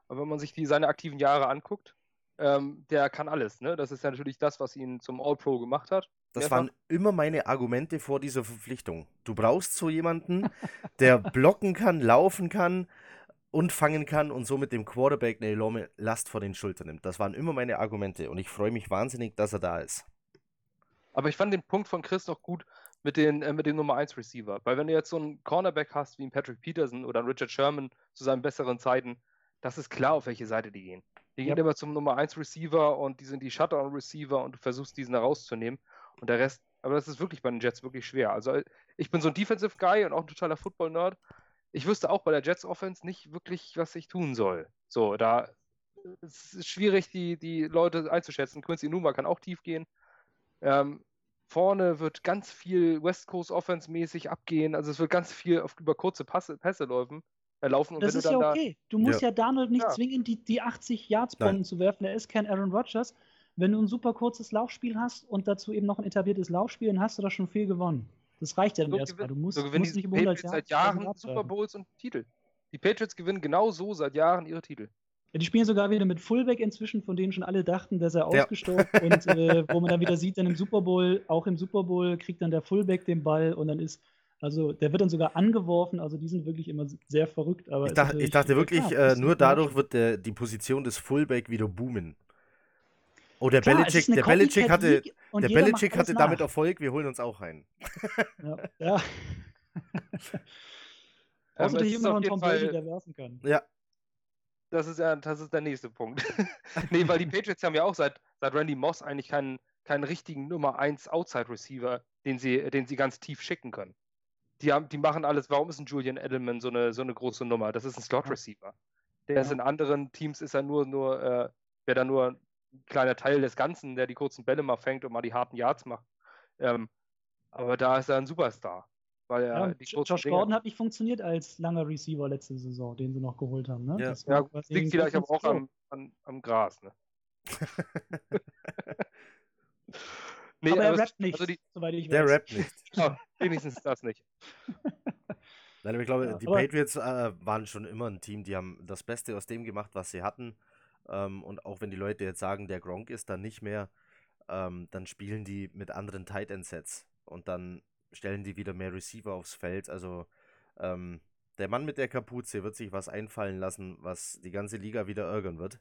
Aber wenn man sich die, seine aktiven Jahre anguckt, ähm, der kann alles. Ne? Das ist ja natürlich das, was ihn zum All-Pro gemacht hat. Das waren immer meine Argumente vor dieser Verpflichtung. Du brauchst so jemanden, der blocken kann, laufen kann und fangen kann und somit dem Quarterback eine enorme Last vor den Schultern nimmt. Das waren immer meine Argumente und ich freue mich wahnsinnig, dass er da ist. Aber ich fand den Punkt von Chris noch gut mit, den, äh, mit dem Nummer 1 Receiver. Weil wenn du jetzt so einen Cornerback hast wie ein Patrick Peterson oder ein Richard Sherman zu seinen besseren Zeiten, das ist klar, auf welche Seite die gehen. Die ja. gehen immer zum Nummer 1 Receiver und die sind die Shutdown Receiver und du versuchst diesen herauszunehmen. Und der Rest, aber das ist wirklich bei den Jets wirklich schwer. Also ich bin so ein Defensive Guy und auch ein totaler Football-Nerd. Ich wüsste auch bei der Jets Offense nicht wirklich, was ich tun soll. So, da es ist schwierig, die, die Leute einzuschätzen. Quincy Numa kann auch tief gehen. Ähm, vorne wird ganz viel West Coast Offense mäßig abgehen. Also es wird ganz viel auf, über kurze Passe, Pässe laufen. Äh, laufen. das ist ja okay. Da, du musst ja, ja Donald nicht ja. zwingen, die, die 80 Yards Bomben zu werfen. Er ist kein Aaron Rodgers. Wenn du ein super kurzes Laufspiel hast und dazu eben noch ein etabliertes Laufspiel, dann hast du da schon viel gewonnen. Das reicht ja dann so erstmal. Du musst, so gewinnen musst nicht über 100 Jahre seit Jahren Super Bowls und Titel. Die Patriots gewinnen genau so seit Jahren ihre Titel. Ja, die spielen sogar wieder mit Fullback inzwischen, von denen schon alle dachten, dass er ja. ausgestorben und äh, wo man dann wieder sieht, dann im Super Bowl, auch im Super Bowl kriegt dann der Fullback den Ball und dann ist, also der wird dann sogar angeworfen, also die sind wirklich immer sehr verrückt. Aber ich, dachte, ich dachte wirklich, äh, nur dadurch wird der, die Position des Fullback wieder boomen. Oh, der Klar, Belichick, der Belichick hatte, der Belichick hatte damit Erfolg, wir holen uns auch rein. Ja. ja. Außerdem ähm, jemand Tom Brady, der werfen kann. Ja. Das ist ja, das ist der nächste Punkt. nee, weil die Patriots haben ja auch seit, seit Randy Moss eigentlich keinen, keinen richtigen Nummer 1 Outside Receiver, den sie, den sie ganz tief schicken können. Die, haben, die machen alles. Warum ist ein Julian Edelman so eine, so eine große Nummer? Das ist ein Slot Receiver. Der ja. ist in anderen Teams ist er nur, nur, äh, wäre da nur kleiner Teil des Ganzen, der die kurzen Bälle mal fängt und mal die harten Yards macht. Ähm, aber da ist er ein Superstar. Weil er ja, die Josh Dinge Gordon hat nicht funktioniert als langer Receiver letzte Saison, den sie noch geholt haben. Ne? Ja, das ja liegt vielleicht aber auch am, am, am, Gras. Ne? nee, aber er rappt nicht, also die, soweit ich weiß. Der rappt nicht. Wenigstens das nicht. Nein, aber ich glaube, ja, die Patriots äh, waren schon immer ein Team, die haben das Beste aus dem gemacht, was sie hatten. Ähm, und auch wenn die Leute jetzt sagen, der Gronk ist dann nicht mehr, ähm, dann spielen die mit anderen Tight End Sets und dann stellen die wieder mehr Receiver aufs Feld. Also ähm, der Mann mit der Kapuze wird sich was einfallen lassen, was die ganze Liga wieder ärgern wird.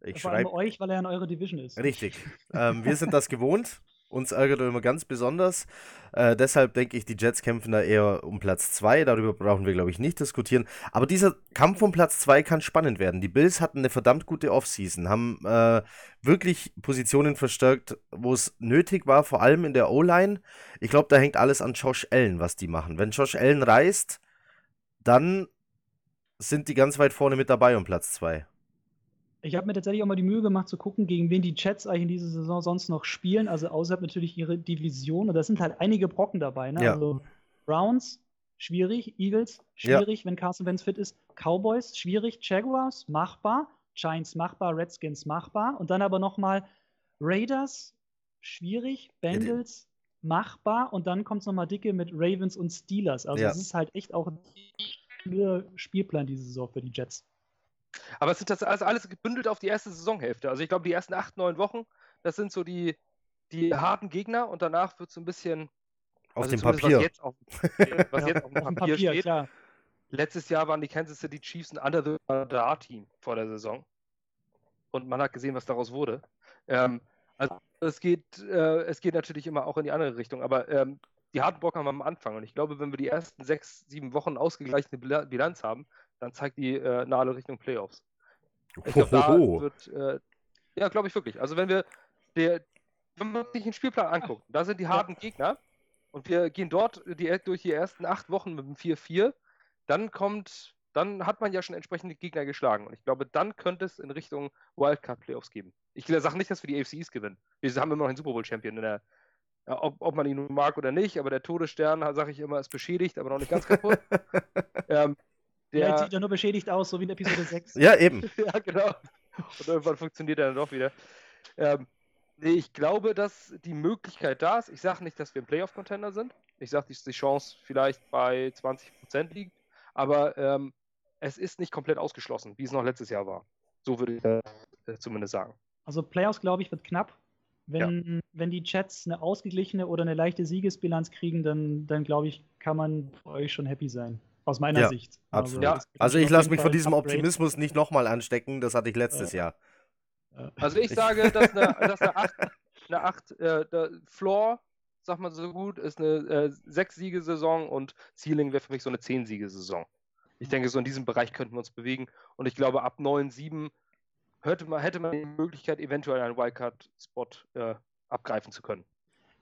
Ich schreibe euch, weil er in eurer Division ist. Richtig. ähm, wir sind das gewohnt Uns ärgert er immer ganz besonders. Äh, deshalb denke ich, die Jets kämpfen da eher um Platz 2. Darüber brauchen wir, glaube ich, nicht diskutieren. Aber dieser Kampf um Platz 2 kann spannend werden. Die Bills hatten eine verdammt gute Offseason, haben äh, wirklich Positionen verstärkt, wo es nötig war, vor allem in der O-Line. Ich glaube, da hängt alles an Josh Allen, was die machen. Wenn Josh Allen reist, dann sind die ganz weit vorne mit dabei um Platz 2. Ich habe mir tatsächlich auch mal die Mühe gemacht zu gucken, gegen wen die Chats eigentlich in dieser Saison sonst noch spielen. Also außerhalb natürlich ihre Division. Und da sind halt einige Brocken dabei. Ne? Ja. Also Browns, schwierig. Eagles, schwierig, ja. wenn Carson Wentz fit ist. Cowboys, schwierig. Jaguars, machbar. Giants, machbar. Redskins, machbar. Und dann aber nochmal Raiders, schwierig. Bengals, machbar. Und dann kommt es nochmal dicke mit Ravens und Steelers. Also es ja. ist halt echt auch ein Spielplan diese Saison für die Jets. Aber es ist das also alles gebündelt auf die erste Saisonhälfte. Also ich glaube, die ersten acht, neun Wochen, das sind so die, die harten Gegner und danach wird es so ein bisschen. Auf also dem Papier. Was jetzt auf, was jetzt auf dem Papier, Papier steht. Klar. Letztes Jahr waren die Kansas City Chiefs ein Under the Radar Team vor der Saison. Und man hat gesehen, was daraus wurde. Ähm, also es geht, äh, es geht natürlich immer auch in die andere Richtung, aber ähm, die harten Brocken haben wir am Anfang. Und ich glaube, wenn wir die ersten sechs, sieben Wochen ausgeglichene Bilanz haben, dann zeigt die äh, nahe Richtung Playoffs. Ich glaube, da wird, äh, ja, glaube ich wirklich. Also wenn wir, der, wenn man sich den Spielplan anguckt, da sind die harten Gegner und wir gehen dort die, durch die ersten acht Wochen mit dem 4-4, dann kommt, dann hat man ja schon entsprechende Gegner geschlagen. Und ich glaube, dann könnte es in Richtung Wildcard-Playoffs geben. Ich sage nicht, dass wir die AFCs gewinnen. Wir haben immer noch einen Super Bowl-Champion in der, ob, ob, man ihn nun mag oder nicht, aber der Todesstern, sage ich immer, ist beschädigt, aber noch nicht ganz kaputt. ähm, der Vielleicht sieht er nur beschädigt aus, so wie in Episode 6. ja, eben. ja, genau. Und irgendwann funktioniert er dann doch wieder. Ähm, nee, ich glaube, dass die Möglichkeit da ist. Ich sage nicht, dass wir ein Playoff-Contender sind. Ich sage, dass die Chance vielleicht bei 20% liegt. Aber ähm, es ist nicht komplett ausgeschlossen, wie es noch letztes Jahr war. So würde ich äh, zumindest sagen. Also Playoffs, glaube ich, wird knapp. Wenn, ja. wenn die Chats eine ausgeglichene oder eine leichte Siegesbilanz kriegen, dann, dann glaube ich, kann man für euch schon happy sein. Aus meiner ja, Sicht. Absolut. Also, ja. also ich lasse mich von diesem Upgrade. Optimismus nicht nochmal anstecken. Das hatte ich letztes ja. Jahr. Also ich sage, dass eine, dass eine 8, eine 8 äh, Floor, sag mal so gut, ist eine äh, 6-Siege-Saison und Ceiling wäre für mich so eine 10-Siege-Saison. Ich denke, so in diesem Bereich könnten wir uns bewegen. Und ich glaube, ab 9, 7 hätte man, hätte man die Möglichkeit, eventuell einen Wildcard-Spot äh, abgreifen zu können.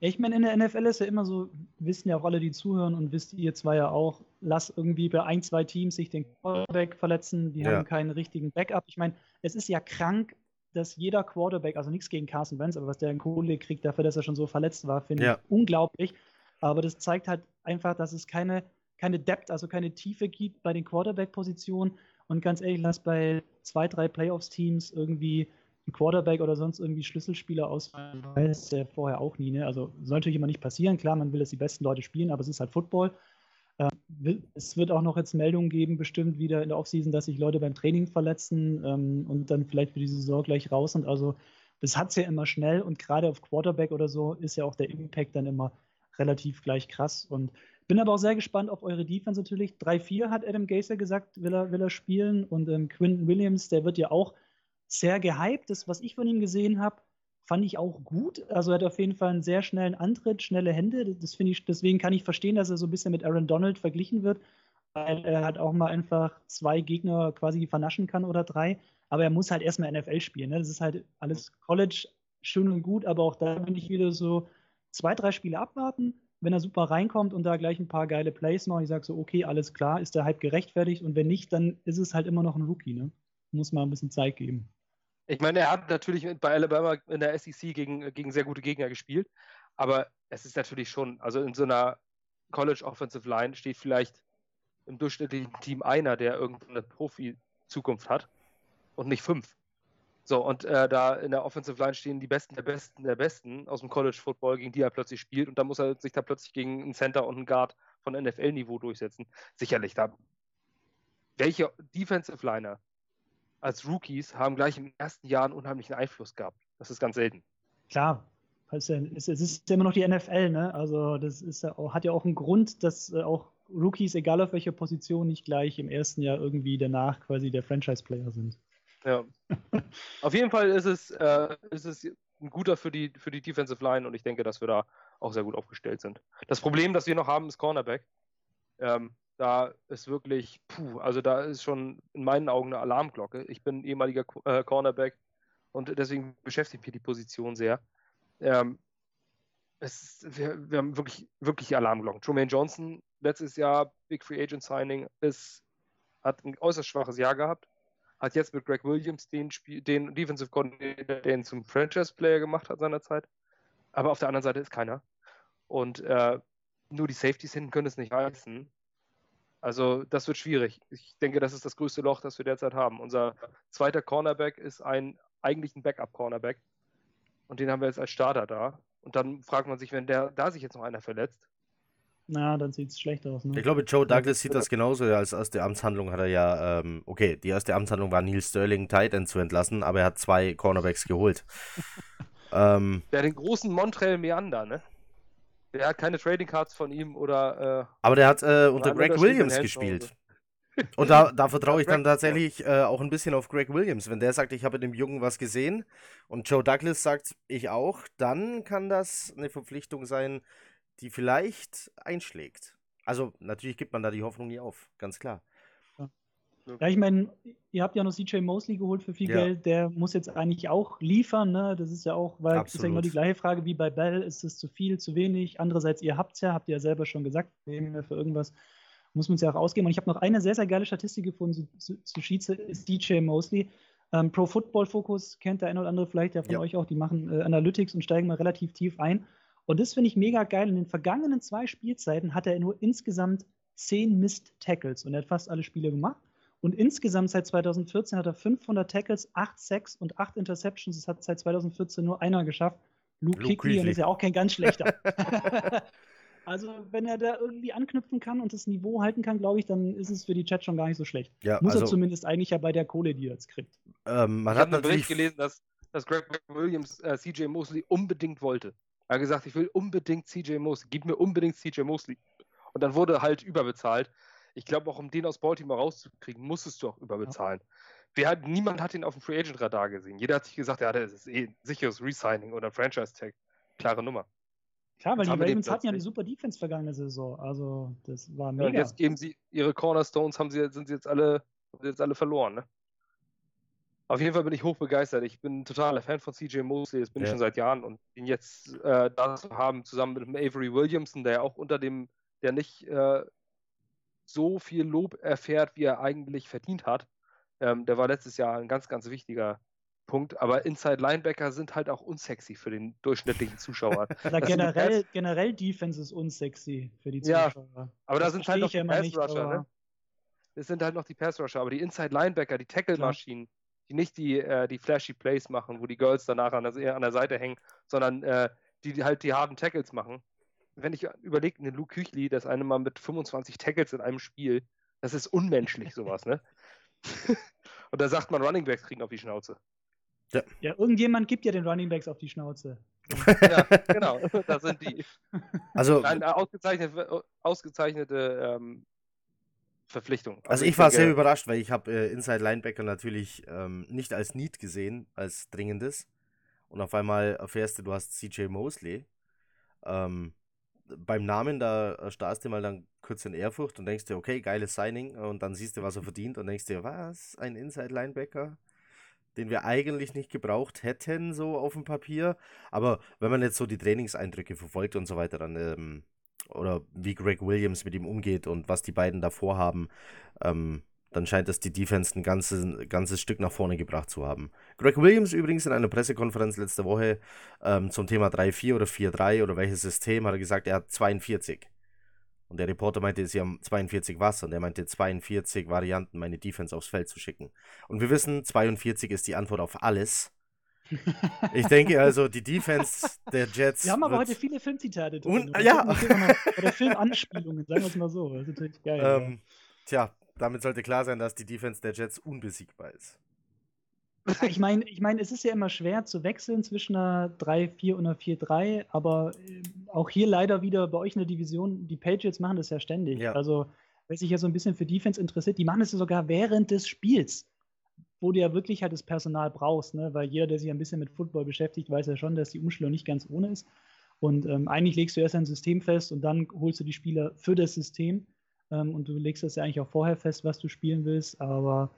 Ich meine, in der NFL ist ja immer so, wissen ja auch alle, die zuhören und wisst ihr zwei ja auch, lass irgendwie bei ein, zwei Teams sich den Quarterback verletzen, die ja. haben keinen richtigen Backup. Ich meine, es ist ja krank, dass jeder Quarterback, also nichts gegen Carson Wentz, aber was der in Kohle kriegt dafür, dass er schon so verletzt war, finde ja. ich unglaublich. Aber das zeigt halt einfach, dass es keine, keine Depth, also keine Tiefe gibt bei den Quarterback-Positionen. Und ganz ehrlich, lass bei zwei, drei Playoffs-Teams irgendwie ein Quarterback oder sonst irgendwie Schlüsselspieler ausfallen, weiß er vorher auch nie. Ne? Also soll natürlich immer nicht passieren. Klar, man will, dass die besten Leute spielen, aber es ist halt Football. Ähm, es wird auch noch jetzt Meldungen geben, bestimmt wieder in der Offseason, dass sich Leute beim Training verletzen ähm, und dann vielleicht für die Saison gleich raus sind. Also das hat es ja immer schnell und gerade auf Quarterback oder so ist ja auch der Impact dann immer relativ gleich krass. Und bin aber auch sehr gespannt auf eure Defense natürlich. 3-4 hat Adam Gaser gesagt, will er, will er spielen. Und ähm, Quinton Williams, der wird ja auch sehr gehypt. Das, was ich von ihm gesehen habe, fand ich auch gut. Also er hat auf jeden Fall einen sehr schnellen Antritt, schnelle Hände. Das finde ich, deswegen kann ich verstehen, dass er so ein bisschen mit Aaron Donald verglichen wird, weil er halt auch mal einfach zwei Gegner quasi vernaschen kann oder drei. Aber er muss halt erstmal NFL spielen. Ne? Das ist halt alles College schön und gut, aber auch da bin ich wieder so zwei, drei Spiele abwarten. Wenn er super reinkommt und da gleich ein paar geile Plays macht, ich sage so, okay, alles klar, ist der Hype gerechtfertigt und wenn nicht, dann ist es halt immer noch ein Rookie. Ne? Muss mal ein bisschen Zeit geben. Ich meine, er hat natürlich bei Alabama in der SEC gegen, gegen sehr gute Gegner gespielt, aber es ist natürlich schon, also in so einer College Offensive Line steht vielleicht im durchschnittlichen Team einer, der irgendeine Profi-Zukunft hat und nicht fünf. So, und äh, da in der Offensive Line stehen die Besten der Besten der Besten aus dem College Football, gegen die er plötzlich spielt und dann muss er sich da plötzlich gegen einen Center und einen Guard von NFL-Niveau durchsetzen. Sicherlich, da welche Defensive Liner als Rookies haben gleich im ersten Jahr einen unheimlichen Einfluss gehabt. Das ist ganz selten. Klar, es ist ja immer noch die NFL, ne? Also das ist ja auch, hat ja auch einen Grund, dass äh, auch Rookies, egal auf welcher Position, nicht gleich im ersten Jahr irgendwie danach quasi der Franchise-Player sind. Ja. auf jeden Fall ist es, äh, ist es ein guter für die, für die Defensive Line und ich denke, dass wir da auch sehr gut aufgestellt sind. Das Problem, das wir noch haben, ist Cornerback. Ähm, da ist wirklich, puh, also da ist schon in meinen Augen eine Alarmglocke. Ich bin ehemaliger äh, Cornerback und deswegen beschäftigt mich die Position sehr. Ähm, es, wir, wir, haben wirklich, wirklich Alarmglocken. Truman Johnson, letztes Jahr Big Free Agent Signing, ist, hat ein äußerst schwaches Jahr gehabt. Hat jetzt mit Greg Williams den, Spiel, den Defensive Coordinator, den zum Franchise-Player gemacht hat seinerzeit. Aber auf der anderen Seite ist keiner. Und äh, nur die Safeties hinten können es nicht reißen. Also das wird schwierig. Ich denke, das ist das größte Loch, das wir derzeit haben. Unser zweiter Cornerback ist ein eigentlich ein Backup-Cornerback. Und den haben wir jetzt als Starter da. Und dann fragt man sich, wenn der da sich jetzt noch einer verletzt. Na, dann sieht es schlecht aus. Ne? Ich glaube, Joe Douglas sieht das genauso. Als erste Amtshandlung hat er ja, ähm, okay, die erste Amtshandlung war Neil Sterling Titan zu entlassen, aber er hat zwei Cornerbacks geholt. ähm, der den großen Montreal Meander, ne? Der hat keine Trading Cards von ihm oder. Äh, aber der hat äh, unter Greg Williams gespielt. Und da, da vertraue ich dann tatsächlich äh, auch ein bisschen auf Greg Williams. Wenn der sagt, ich habe dem Jungen was gesehen und Joe Douglas sagt, ich auch, dann kann das eine Verpflichtung sein, die vielleicht einschlägt. Also natürlich gibt man da die Hoffnung nie auf, ganz klar. Ja, ich meine, ihr habt ja noch CJ Mosley geholt für viel ja. Geld, der muss jetzt eigentlich auch liefern, ne? Das ist ja auch, weil Absolut. ist ja immer die gleiche Frage wie bei Bell, ist es zu viel, zu wenig? Andererseits, ihr habt es ja, habt ihr ja selber schon gesagt, für irgendwas muss man es ja auch ausgeben. Und ich habe noch eine sehr, sehr geile Statistik gefunden zu, zu Schieze, ist DJ Mosley. Ähm, Pro Football Focus kennt der eine oder andere vielleicht ja von ja. euch auch, die machen äh, Analytics und steigen mal relativ tief ein. Und das finde ich mega geil. In den vergangenen zwei Spielzeiten hat er nur insgesamt zehn Missed Tackles und er hat fast alle Spiele gemacht. Und insgesamt seit 2014 hat er 500 Tackles, 8 Sacks und 8 Interceptions. Das hat seit 2014 nur einer geschafft. Luke, Luke Kuechly, und ist ja auch kein ganz schlechter. Also, wenn er da irgendwie anknüpfen kann und das Niveau halten kann, glaube ich, dann ist es für die Chat schon gar nicht so schlecht. Ja, Muss also, er zumindest eigentlich ja bei der Kohle, die er jetzt kriegt. Ähm, man ich hat einen Bericht gelesen, dass, dass Greg Williams äh, CJ Mosley unbedingt wollte. Er hat gesagt, ich will unbedingt CJ Mosley, gib mir unbedingt CJ Mosley. Und dann wurde halt überbezahlt. Ich glaube, auch um den aus Baltimore rauszukriegen, musstest du auch überbezahlen. Ja. Hat, niemand hat ihn auf dem Free Agent Radar gesehen. Jeder hat sich gesagt, ja, das ist eh ein sicheres Resigning oder Franchise Tag. Klare Nummer. Klar, weil die Ravens hatten ja eine super Defense vergangene Saison. Also, das war mega. Ja, und jetzt geben sie ihre Cornerstones, haben sie, sind sie jetzt alle, jetzt alle verloren, ne? Auf jeden Fall bin ich hochbegeistert. Ich bin ein totaler Fan von CJ Mosley, das bin ja. ich schon seit Jahren und ihn jetzt äh, da zu haben, zusammen mit dem Avery Williamson, der ja auch unter dem, der nicht äh, so viel Lob erfährt, wie er eigentlich verdient hat. Ähm, der war letztes Jahr ein ganz, ganz wichtiger Punkt. Aber Inside Linebacker sind halt auch unsexy für den durchschnittlichen Zuschauer. Oder generell, generell Defense ist unsexy für die Zuschauer. Ja, aber das da sind halt noch die Pass Rusher, ne? Das sind halt noch die Pass Rusher, aber die Inside Linebacker, die Tackle-Maschinen, die nicht die, äh, die flashy Plays machen, wo die Girls danach an der, an der Seite hängen, sondern äh, die halt die harten Tackles machen. Wenn ich überlege, den Luke Küchli, das eine Mal mit 25 Tackles in einem Spiel, das ist unmenschlich, sowas, ne? Und da sagt man, Running Backs kriegen auf die Schnauze. Ja. ja, irgendjemand gibt ja den Running Backs auf die Schnauze. ja, genau, das sind die. Also, Eine ausgezeichnete, ausgezeichnete ähm, Verpflichtung. Also, also ich, ich war denke, sehr überrascht, weil ich habe äh, Inside Linebacker natürlich ähm, nicht als Need gesehen, als dringendes. Und auf einmal erfährst du, du hast CJ Mosley. Ähm, beim Namen, da starrst du mal dann kurz in Ehrfurcht und denkst dir, okay, geiles Signing. Und dann siehst du, was er verdient und denkst dir, was? Ein Inside Linebacker? den wir eigentlich nicht gebraucht hätten, so auf dem Papier. Aber wenn man jetzt so die Trainingseindrücke verfolgt und so weiter, dann, ähm, oder wie Greg Williams mit ihm umgeht und was die beiden davor haben, ähm, dann scheint es die Defense ein ganzes, ganzes Stück nach vorne gebracht zu haben. Greg Williams übrigens in einer Pressekonferenz letzte Woche ähm, zum Thema 3-4 oder 4-3 oder welches System hat er gesagt, er hat 42. Und der Reporter meinte, sie haben 42 was und er meinte 42 Varianten, meine Defense aufs Feld zu schicken. Und wir wissen, 42 ist die Antwort auf alles. Ich denke also, die Defense der Jets. Wir haben aber heute viele Filmzitate drin. Und, ja. Oder Filmanspielungen, sagen wir es mal so. Das ist natürlich geil. Ähm, ja. Tja, damit sollte klar sein, dass die Defense der Jets unbesiegbar ist. Ich meine, ich mein, es ist ja immer schwer zu wechseln zwischen einer 3-4 und einer 4-3, aber äh, auch hier leider wieder bei euch in der Division, die Patriots machen das ja ständig. Ja. Also, wer sich ja so ein bisschen für Defense interessiert, die machen es ja sogar während des Spiels. wo du ja wirklich halt das Personal brauchst, ne? weil jeder, der sich ein bisschen mit Football beschäftigt, weiß ja schon, dass die Umstellung nicht ganz ohne ist. Und ähm, eigentlich legst du erst ein System fest und dann holst du die Spieler für das System. Ähm, und du legst das ja eigentlich auch vorher fest, was du spielen willst. Aber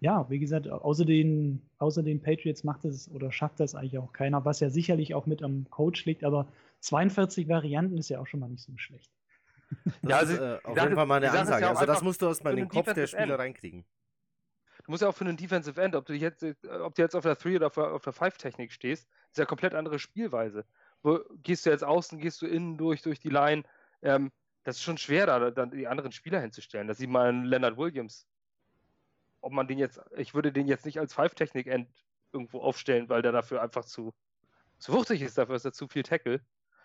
ja, wie gesagt, außer den, außer den Patriots macht es oder schafft das eigentlich auch keiner, was ja sicherlich auch mit am Coach liegt. Aber 42 Varianten ist ja auch schon mal nicht so schlecht. Das ja, also, ist äh, auf jeden Fall mal eine Ansage. Ja also das musst du erstmal in den Kopf der Spieler End. reinkriegen. Du musst ja auch für einen Defensive End, ob du jetzt, ob du jetzt auf der 3 oder auf der 5 Technik stehst, ist ja komplett andere Spielweise. Wo, gehst du jetzt außen, gehst du innen durch, durch die Line. Ähm, das ist schon schwer, da dann die anderen Spieler hinzustellen. Das sieht man Leonard Williams. Ob man den jetzt, ich würde den jetzt nicht als 5 Technik End irgendwo aufstellen, weil der dafür einfach zu, zu wuchtig ist, dafür ist er zu viel Tackle.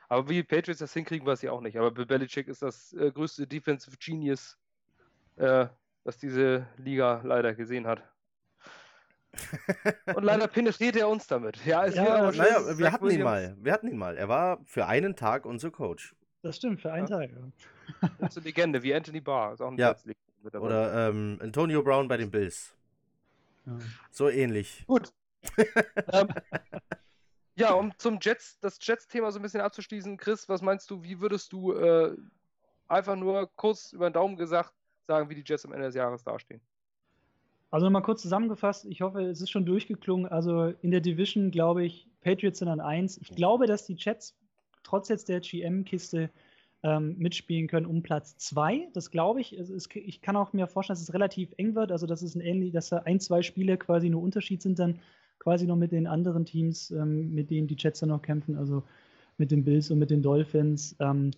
Aber wie die Patriots das hinkriegen, weiß ich auch nicht. Aber Bill Belichick ist das äh, größte Defensive Genius, äh, das diese Liga leider gesehen hat. Und leider penetriert er uns damit. Ja, es ja, naja, wir hatten ihn mal. Wir hatten ihn mal. Er war für einen Tag unser Coach. Das stimmt, für einen ja. Tag. Ja. Das ist eine Legende, wie Anthony Barr. Ist auch ein ja. Oder ähm, Antonio Brown bei den Bills. Ja. So ähnlich. Gut. ähm, ja, um zum Jets, das Jets-Thema so ein bisschen abzuschließen, Chris, was meinst du, wie würdest du äh, einfach nur kurz über den Daumen gesagt sagen, wie die Jets am Ende des Jahres dastehen? Also nochmal kurz zusammengefasst, ich hoffe, es ist schon durchgeklungen. Also in der Division glaube ich, Patriots sind an 1. Ich glaube, dass die Jets trotz jetzt der GM-Kiste ähm, mitspielen können um Platz 2. Das glaube ich. Ist, ich kann auch mir vorstellen, dass es relativ eng wird. Also dass es ein ähnlich, dass da ein, zwei Spiele quasi nur Unterschied sind dann quasi noch mit den anderen Teams, ähm, mit denen die Jets dann noch kämpfen, also mit den Bills und mit den Dolphins. Ähm,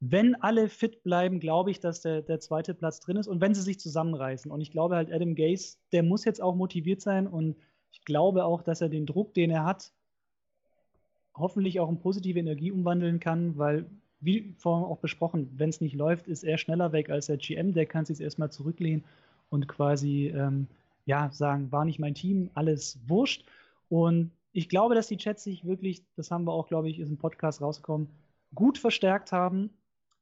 wenn alle fit bleiben, glaube ich, dass der, der zweite Platz drin ist und wenn sie sich zusammenreißen. Und ich glaube halt, Adam Gase, der muss jetzt auch motiviert sein und ich glaube auch, dass er den Druck, den er hat, hoffentlich auch in positive Energie umwandeln kann, weil, wie vorhin auch besprochen, wenn es nicht läuft, ist er schneller weg als der GM. Der kann sich jetzt erstmal zurücklehnen und quasi ähm, ja, sagen, war nicht mein Team, alles wurscht. Und ich glaube, dass die Chats sich wirklich, das haben wir auch, glaube ich, ist im Podcast rausgekommen, gut verstärkt haben.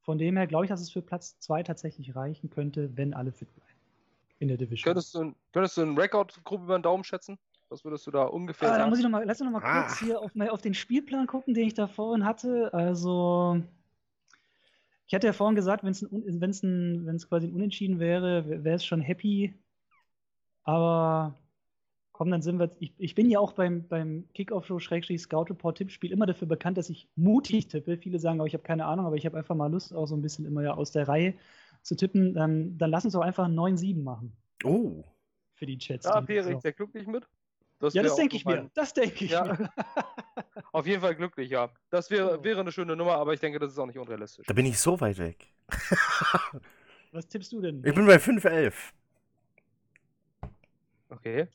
Von dem her glaube ich, dass es für Platz 2 tatsächlich reichen könnte, wenn alle fit bleiben. In der Division. Könntest du, könntest du einen Rekordgruppe über den Daumen schätzen? Was würdest du da ungefähr ah, sagen? Da muss ich noch mal, lass uns noch mal ah. kurz hier auf, auf, den Spielplan gucken, den ich da vorhin hatte. Also, ich hatte ja vorhin gesagt, wenn es quasi ein Unentschieden wäre, wäre es schon happy. Aber komm, dann sind wir. Ich, ich bin ja auch beim, beim Kickoff-Show-Scout-Report-Tippspiel immer dafür bekannt, dass ich mutig tippe. Viele sagen auch, ich habe keine Ahnung, aber ich habe einfach mal Lust, auch so ein bisschen immer ja aus der Reihe zu tippen. Dann, dann lass uns doch einfach 9-7 machen. Oh. Für die Chats. Da wäre ich sehr glücklich mit. Das ja, das denke ich mir. Das denke ich ja. mir. Auf jeden Fall glücklich, ja. Das wäre, wäre eine schöne Nummer, aber ich denke, das ist auch nicht unrealistisch. Da bin ich so weit weg. Was tippst du denn? Ich bin bei 5-11. Okay.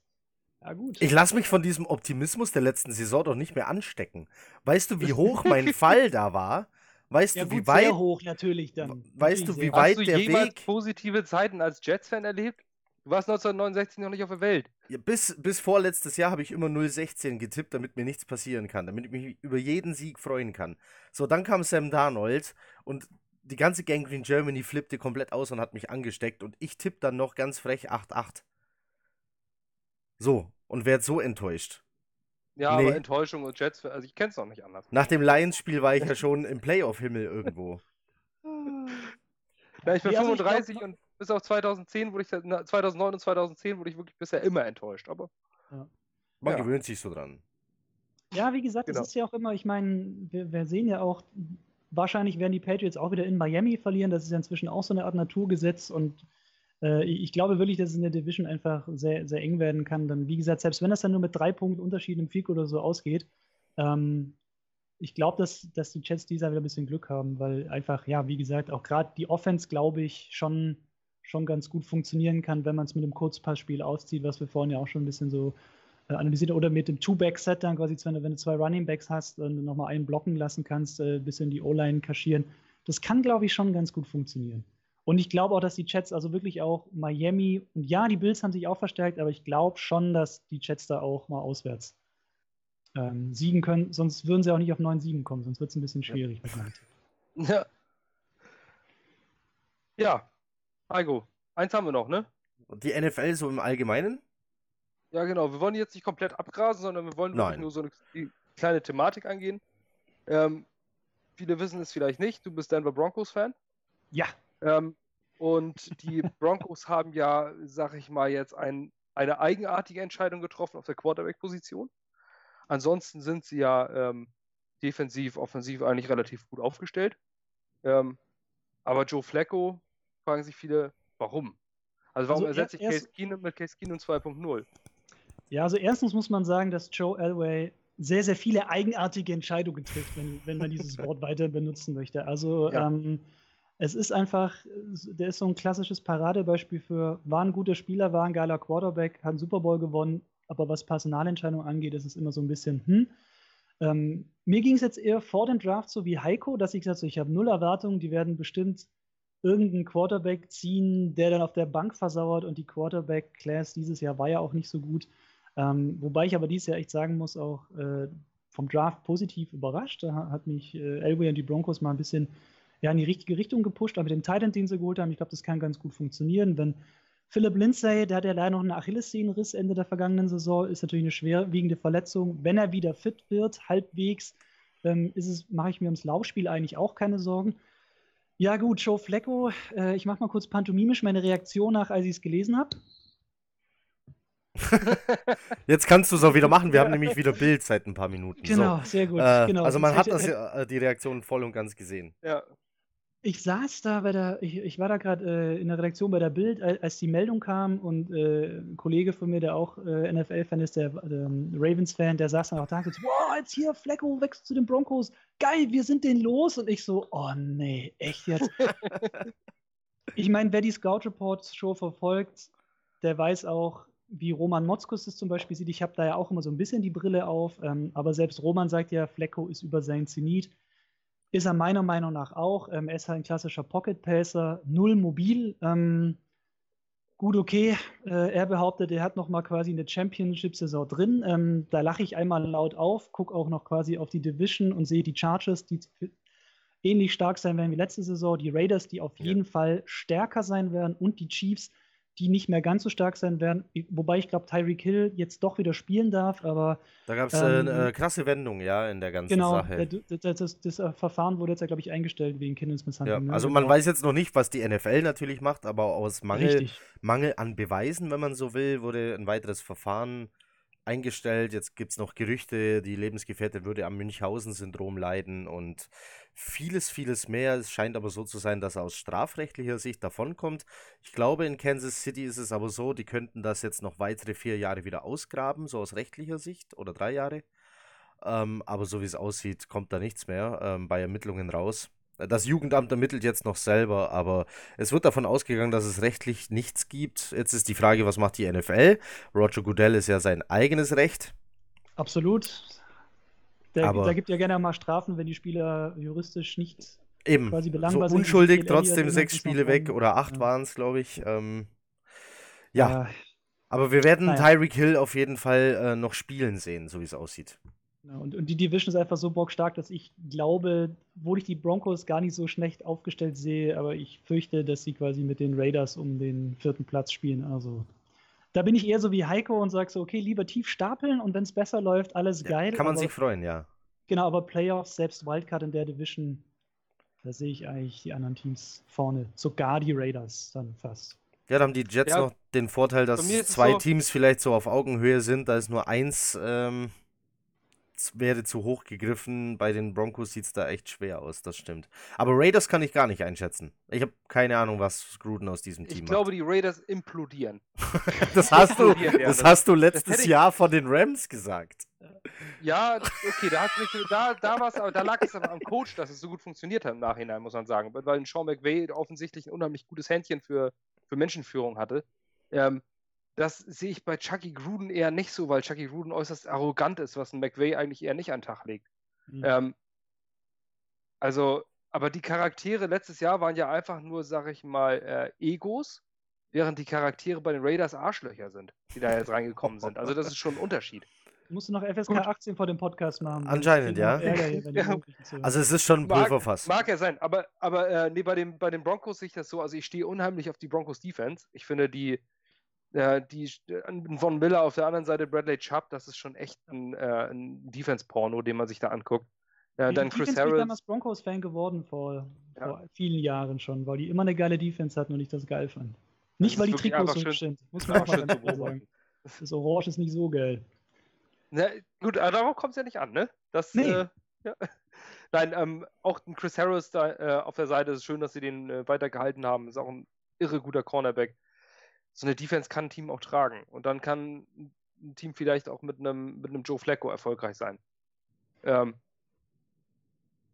Ja, gut. Ich lasse mich von diesem Optimismus der letzten Saison doch nicht mehr anstecken. Weißt du, wie hoch mein Fall da war? Weißt ja, du, wie weit. Sehr hoch natürlich dann. Weißt du, wie weit Hast du der Weg. positive Zeiten als Jets-Fan erlebt? Du warst 1969 noch nicht auf der Welt. Ja, bis, bis vorletztes Jahr habe ich immer 016 getippt, damit mir nichts passieren kann, damit ich mich über jeden Sieg freuen kann. So, dann kam Sam Darnold und die ganze Gangrene Germany flippte komplett aus und hat mich angesteckt und ich tippe dann noch ganz frech 8-8. So, und werd so enttäuscht. Ja, nee. aber Enttäuschung und Jets, also ich kenn's noch nicht anders. Nach dem Lions-Spiel war ich ja schon im Playoff-Himmel irgendwo. ja, ich bin ja, 35 ich und bis auf 2010 wurde ich 2009 und 2010 wurde ich wirklich bisher immer enttäuscht, aber ja. man ja. gewöhnt sich so dran. Ja, wie gesagt, genau. das ist ja auch immer, ich meine, wir, wir, sehen ja auch, wahrscheinlich werden die Patriots auch wieder in Miami verlieren, das ist ja inzwischen auch so eine Art Naturgesetz und äh, ich glaube wirklich, dass es in der Division einfach sehr, sehr eng werden kann. Dann, wie gesagt, selbst wenn das dann nur mit drei Punkten Unterschied im Field oder so ausgeht, ähm, ich glaube, dass, dass die Jets dieser wieder ein bisschen Glück haben, weil einfach, ja, wie gesagt, auch gerade die Offense, glaube ich, schon, schon ganz gut funktionieren kann, wenn man es mit dem Kurzpassspiel auszieht, was wir vorhin ja auch schon ein bisschen so äh, analysiert oder mit dem Two-Back-Set dann quasi, wenn du, wenn du zwei Running Backs hast und nochmal einen blocken lassen kannst, ein äh, bisschen die O-Line kaschieren. Das kann, glaube ich, schon ganz gut funktionieren. Und ich glaube auch, dass die Jets also wirklich auch Miami und ja, die Bills haben sich auch verstärkt, aber ich glaube schon, dass die Jets da auch mal auswärts ähm, siegen können. Sonst würden sie auch nicht auf 9-7 kommen, sonst wird es ein bisschen schwierig. Ja. Ja, Heiko, eins haben wir noch, ne? Die NFL so im Allgemeinen? Ja, genau. Wir wollen jetzt nicht komplett abgrasen, sondern wir wollen wirklich nur so eine kleine Thematik angehen. Ähm, viele wissen es vielleicht nicht. Du bist Denver Broncos-Fan. Ja. Ähm, und die Broncos haben ja, sag ich mal, jetzt ein, eine eigenartige Entscheidung getroffen auf der Quarterback-Position. Ansonsten sind sie ja ähm, defensiv, offensiv eigentlich relativ gut aufgestellt. Ähm, aber Joe Flacco, fragen sich viele, warum? Also warum also ersetze ich Case Keenum mit Case Keenum 2.0? Ja, also erstens muss man sagen, dass Joe Elway sehr, sehr viele eigenartige Entscheidungen trifft, wenn, wenn man dieses Wort weiter benutzen möchte. Also ja. ähm, es ist einfach, der ist so ein klassisches Paradebeispiel für, war ein guter Spieler, war ein geiler Quarterback, hat einen Super Bowl gewonnen, aber was Personalentscheidungen angeht, ist es immer so ein bisschen, hm. Ähm, mir ging es jetzt eher vor dem Draft so wie Heiko, dass ich gesagt habe, ich habe null Erwartungen, die werden bestimmt irgendeinen Quarterback ziehen, der dann auf der Bank versauert und die Quarterback-Class dieses Jahr war ja auch nicht so gut. Ähm, wobei ich aber dieses Jahr echt sagen muss, auch äh, vom Draft positiv überrascht. Da hat mich äh, Elway und die Broncos mal ein bisschen ja, in die richtige Richtung gepusht, aber mit dem Titan, den sie geholt haben, ich glaube, das kann ganz gut funktionieren. Wenn Philip Lindsay, der hat ja leider noch einen Achillessehnenriss Ende der vergangenen Saison, ist natürlich eine schwerwiegende Verletzung. Wenn er wieder fit wird, halbwegs, ähm, ist es, mache ich mir ums Laufspiel eigentlich auch keine Sorgen. Ja, gut, Joe Flecko, äh, ich mache mal kurz pantomimisch meine Reaktion nach, als ich es gelesen habe. Jetzt kannst du es auch wieder machen. Wir haben nämlich wieder Bild seit ein paar Minuten. Genau, so. sehr gut. Äh, genau. Also man hat das, äh, die Reaktion voll und ganz gesehen. Ja. Ich saß da bei der, ich, ich war da gerade äh, in der Redaktion bei der Bild, als die Meldung kam und äh, ein Kollege von mir, der auch äh, NFL-Fan ist, der ähm, Ravens-Fan, der saß dann auch da und so, wow, jetzt hier, Flecko wächst zu den Broncos, geil, wir sind den los. Und ich so, oh nee, echt jetzt? ich meine, wer die Scout Reports Show verfolgt, der weiß auch, wie Roman Motzkus es zum Beispiel sieht. Ich habe da ja auch immer so ein bisschen die Brille auf, ähm, aber selbst Roman sagt ja, Flecko ist über sein Zenit. Ist er meiner Meinung nach auch. Ähm, er ist halt ein klassischer Pocket Pacer, null mobil. Ähm, gut, okay. Äh, er behauptet, er hat noch mal quasi eine Championship-Saison drin. Ähm, da lache ich einmal laut auf, gucke auch noch quasi auf die Division und sehe die Chargers, die ähnlich stark sein werden wie letzte Saison, die Raiders, die auf jeden Fall stärker sein werden und die Chiefs, die nicht mehr ganz so stark sein werden. Wobei ich glaube, Tyreek Hill jetzt doch wieder spielen darf, aber. Da gab es äh, ähm, eine krasse Wendung, ja, in der ganzen genau, Sache. Genau, das, das, das, äh, Verfahren wurde jetzt ja, glaube ich, eingestellt wegen Kindesmisshandlung. Ja, ne? also man genau. weiß jetzt noch nicht, was die NFL natürlich macht, aber aus Mangel, Mangel an Beweisen, wenn man so will, wurde ein weiteres Verfahren eingestellt. Jetzt gibt es noch Gerüchte, die Lebensgefährtin würde am Münchhausen-Syndrom leiden und vieles, vieles mehr. Es scheint aber so zu sein, dass er aus strafrechtlicher Sicht davonkommt. Ich glaube, in Kansas City ist es aber so, die könnten das jetzt noch weitere vier Jahre wieder ausgraben, so aus rechtlicher Sicht oder drei Jahre. Ähm, aber so wie es aussieht, kommt da nichts mehr ähm, bei Ermittlungen raus. Das Jugendamt ermittelt jetzt noch selber, aber es wird davon ausgegangen, dass es rechtlich nichts gibt. Jetzt ist die Frage, was macht die NFL? Roger Goodell ist ja sein eigenes Recht. Absolut. Der, aber der gibt ja gerne mal Strafen, wenn die Spieler juristisch nicht eben, quasi belangbar so sind. Unschuldig, trotzdem sechs Spiele weg oder acht ja. waren es, glaube ich. Ähm, ja. Äh, aber wir werden. Tyreek Hill auf jeden Fall äh, noch spielen sehen, so wie es aussieht. Genau, und, und, die Division ist einfach so bockstark, dass ich glaube, wo ich die Broncos gar nicht so schlecht aufgestellt sehe, aber ich fürchte, dass sie quasi mit den Raiders um den vierten Platz spielen. Also da bin ich eher so wie Heiko und sage so, okay, lieber tief stapeln und wenn es besser läuft, alles geil. Ja, kann man aber, sich freuen, ja. Genau, aber Playoffs, selbst Wildcard in der Division, da sehe ich eigentlich die anderen Teams vorne. Sogar die Raiders dann fast. Ja, da haben die Jets ja, noch den Vorteil, dass zwei so Teams vielleicht so auf Augenhöhe sind. Da ist nur eins ähm, wäre zu hoch gegriffen. Bei den Broncos sieht es da echt schwer aus, das stimmt. Aber Raiders kann ich gar nicht einschätzen. Ich habe keine Ahnung, was Gruden aus diesem Team macht. Ich glaube, die Raiders implodieren. das hast du, das hast du letztes Jahr von den Rams gesagt. Ja, okay, da, da, da, da lag es aber am Coach, dass es so gut funktioniert hat im Nachhinein, muss man sagen. Weil Sean McVay offensichtlich ein unheimlich gutes Händchen für, für Menschenführung hatte. Ähm, das sehe ich bei Chucky Gruden eher nicht so, weil Chucky Gruden äußerst arrogant ist, was ein McVay eigentlich eher nicht an den Tag legt. Mhm. Ähm, also, aber die Charaktere letztes Jahr waren ja einfach nur, sag ich mal, äh, Egos, während die Charaktere bei den Raiders Arschlöcher sind, die da jetzt reingekommen sind. Also, das ist schon ein Unterschied. Musst du noch FSK Gut. 18 vor dem Podcast machen? Anscheinend, ja. Hier, ja. Also es ist schon ein Pulverfass. Mag, mag ja sein, aber, aber äh, nee, bei, dem, bei den Broncos sehe ich das so, also ich stehe unheimlich auf die Broncos Defense. Ich finde, die, äh, die, Von Miller auf der anderen Seite Bradley Chubb, das ist schon echt ein, äh, ein Defense-Porno, den man sich da anguckt. Ja, dann Chris Defense Harris. Ich damals Broncos-Fan geworden vor, ja. vor, vielen Jahren schon, weil die immer eine geile Defense hatten und ich das geil fand. Nicht, weil die Trikots so schön, sind. Muss man auch mal sagen. Das Orange ist nicht so geil. Na, gut, aber darauf kommt es ja nicht an, ne? Das, nee. äh, ja. Nein, ähm, auch ein Chris Harris da äh, auf der Seite ist schön, dass sie den äh, weitergehalten haben. Ist auch ein irre guter Cornerback. So eine Defense kann ein Team auch tragen. Und dann kann ein Team vielleicht auch mit einem, mit einem Joe Flacco erfolgreich sein. Ähm,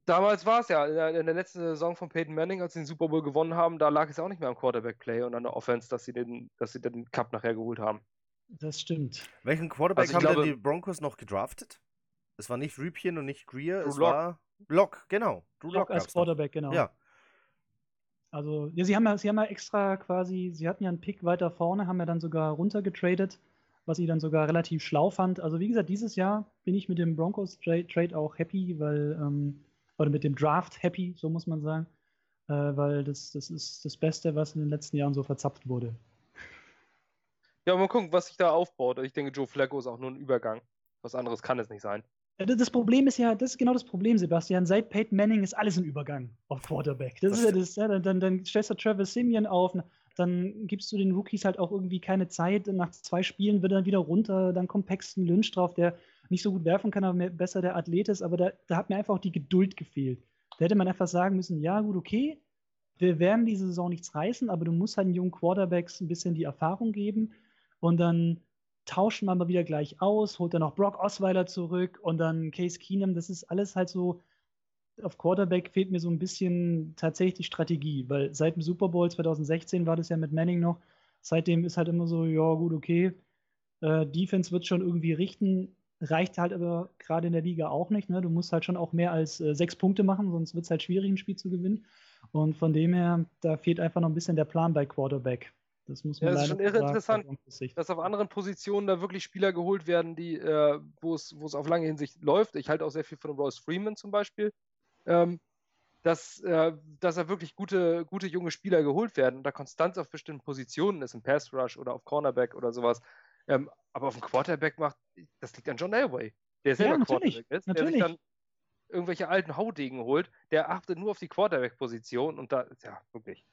damals war es ja, in der, in der, letzten Saison von Peyton Manning, als sie den Super Bowl gewonnen haben, da lag es auch nicht mehr am Quarterback-Play und an der Offense, dass sie den, dass sie den Cup nachher geholt haben. Das stimmt. Welchen Quarterback also haben glaube, denn die Broncos noch gedraftet? Es war nicht Rübchen und nicht Greer, Drew es Lock. war Lock, genau. Drew Lock, Lock als Quarterback, noch. genau. Ja. Also, ja, sie haben ja, sie haben ja extra quasi, sie hatten ja einen Pick weiter vorne, haben ja dann sogar runtergetradet, was ich dann sogar relativ schlau fand. Also, wie gesagt, dieses Jahr bin ich mit dem Broncos-Trade auch happy, weil ähm, oder mit dem Draft happy, so muss man sagen, äh, weil das, das ist das Beste, was in den letzten Jahren so verzapft wurde. Ja, mal gucken, was sich da aufbaut. Ich denke, Joe Flacco ist auch nur ein Übergang. Was anderes kann es nicht sein. Das Problem ist ja, das ist genau das Problem, Sebastian. Seit Peyton Manning ist alles ein Übergang auf Quarterback. Das, ist ja das, ja, dann, dann, dann stellst du Travis Simeon auf, dann gibst du den Rookies halt auch irgendwie keine Zeit. Nach zwei Spielen wird er wieder runter, dann kommt Paxton Lynch drauf, der nicht so gut werfen kann, aber mehr, besser der Athlet ist, aber da, da hat mir einfach auch die Geduld gefehlt. Da hätte man einfach sagen müssen, ja gut, okay, wir werden diese Saison nichts reißen, aber du musst halt den jungen Quarterbacks ein bisschen die Erfahrung geben und dann tauschen wir mal wieder gleich aus, holt dann noch Brock Osweiler zurück und dann Case Keenum, das ist alles halt so, auf Quarterback fehlt mir so ein bisschen tatsächlich die Strategie, weil seit dem Super Bowl 2016 war das ja mit Manning noch, seitdem ist halt immer so, ja gut, okay, äh, Defense wird schon irgendwie richten, reicht halt aber gerade in der Liga auch nicht. Ne? Du musst halt schon auch mehr als äh, sechs Punkte machen, sonst wird es halt schwierig, ein Spiel zu gewinnen. Und von dem her, da fehlt einfach noch ein bisschen der Plan bei Quarterback. Das muss man ja, das ist schon irre interessant, dass auf anderen Positionen da wirklich Spieler geholt werden, die, äh, wo es auf lange Hinsicht läuft. Ich halte auch sehr viel von Royce Freeman zum Beispiel. Ähm, dass, äh, dass da wirklich gute, gute junge Spieler geholt werden und da Konstanz auf bestimmten Positionen ist, im Pass Rush oder auf Cornerback oder sowas. Ähm, aber auf dem Quarterback macht, das liegt an John Elway, der selber ja, Quarterback ist, natürlich. der sich dann irgendwelche alten Haudegen holt, der achtet nur auf die Quarterback-Position und da, ja, wirklich.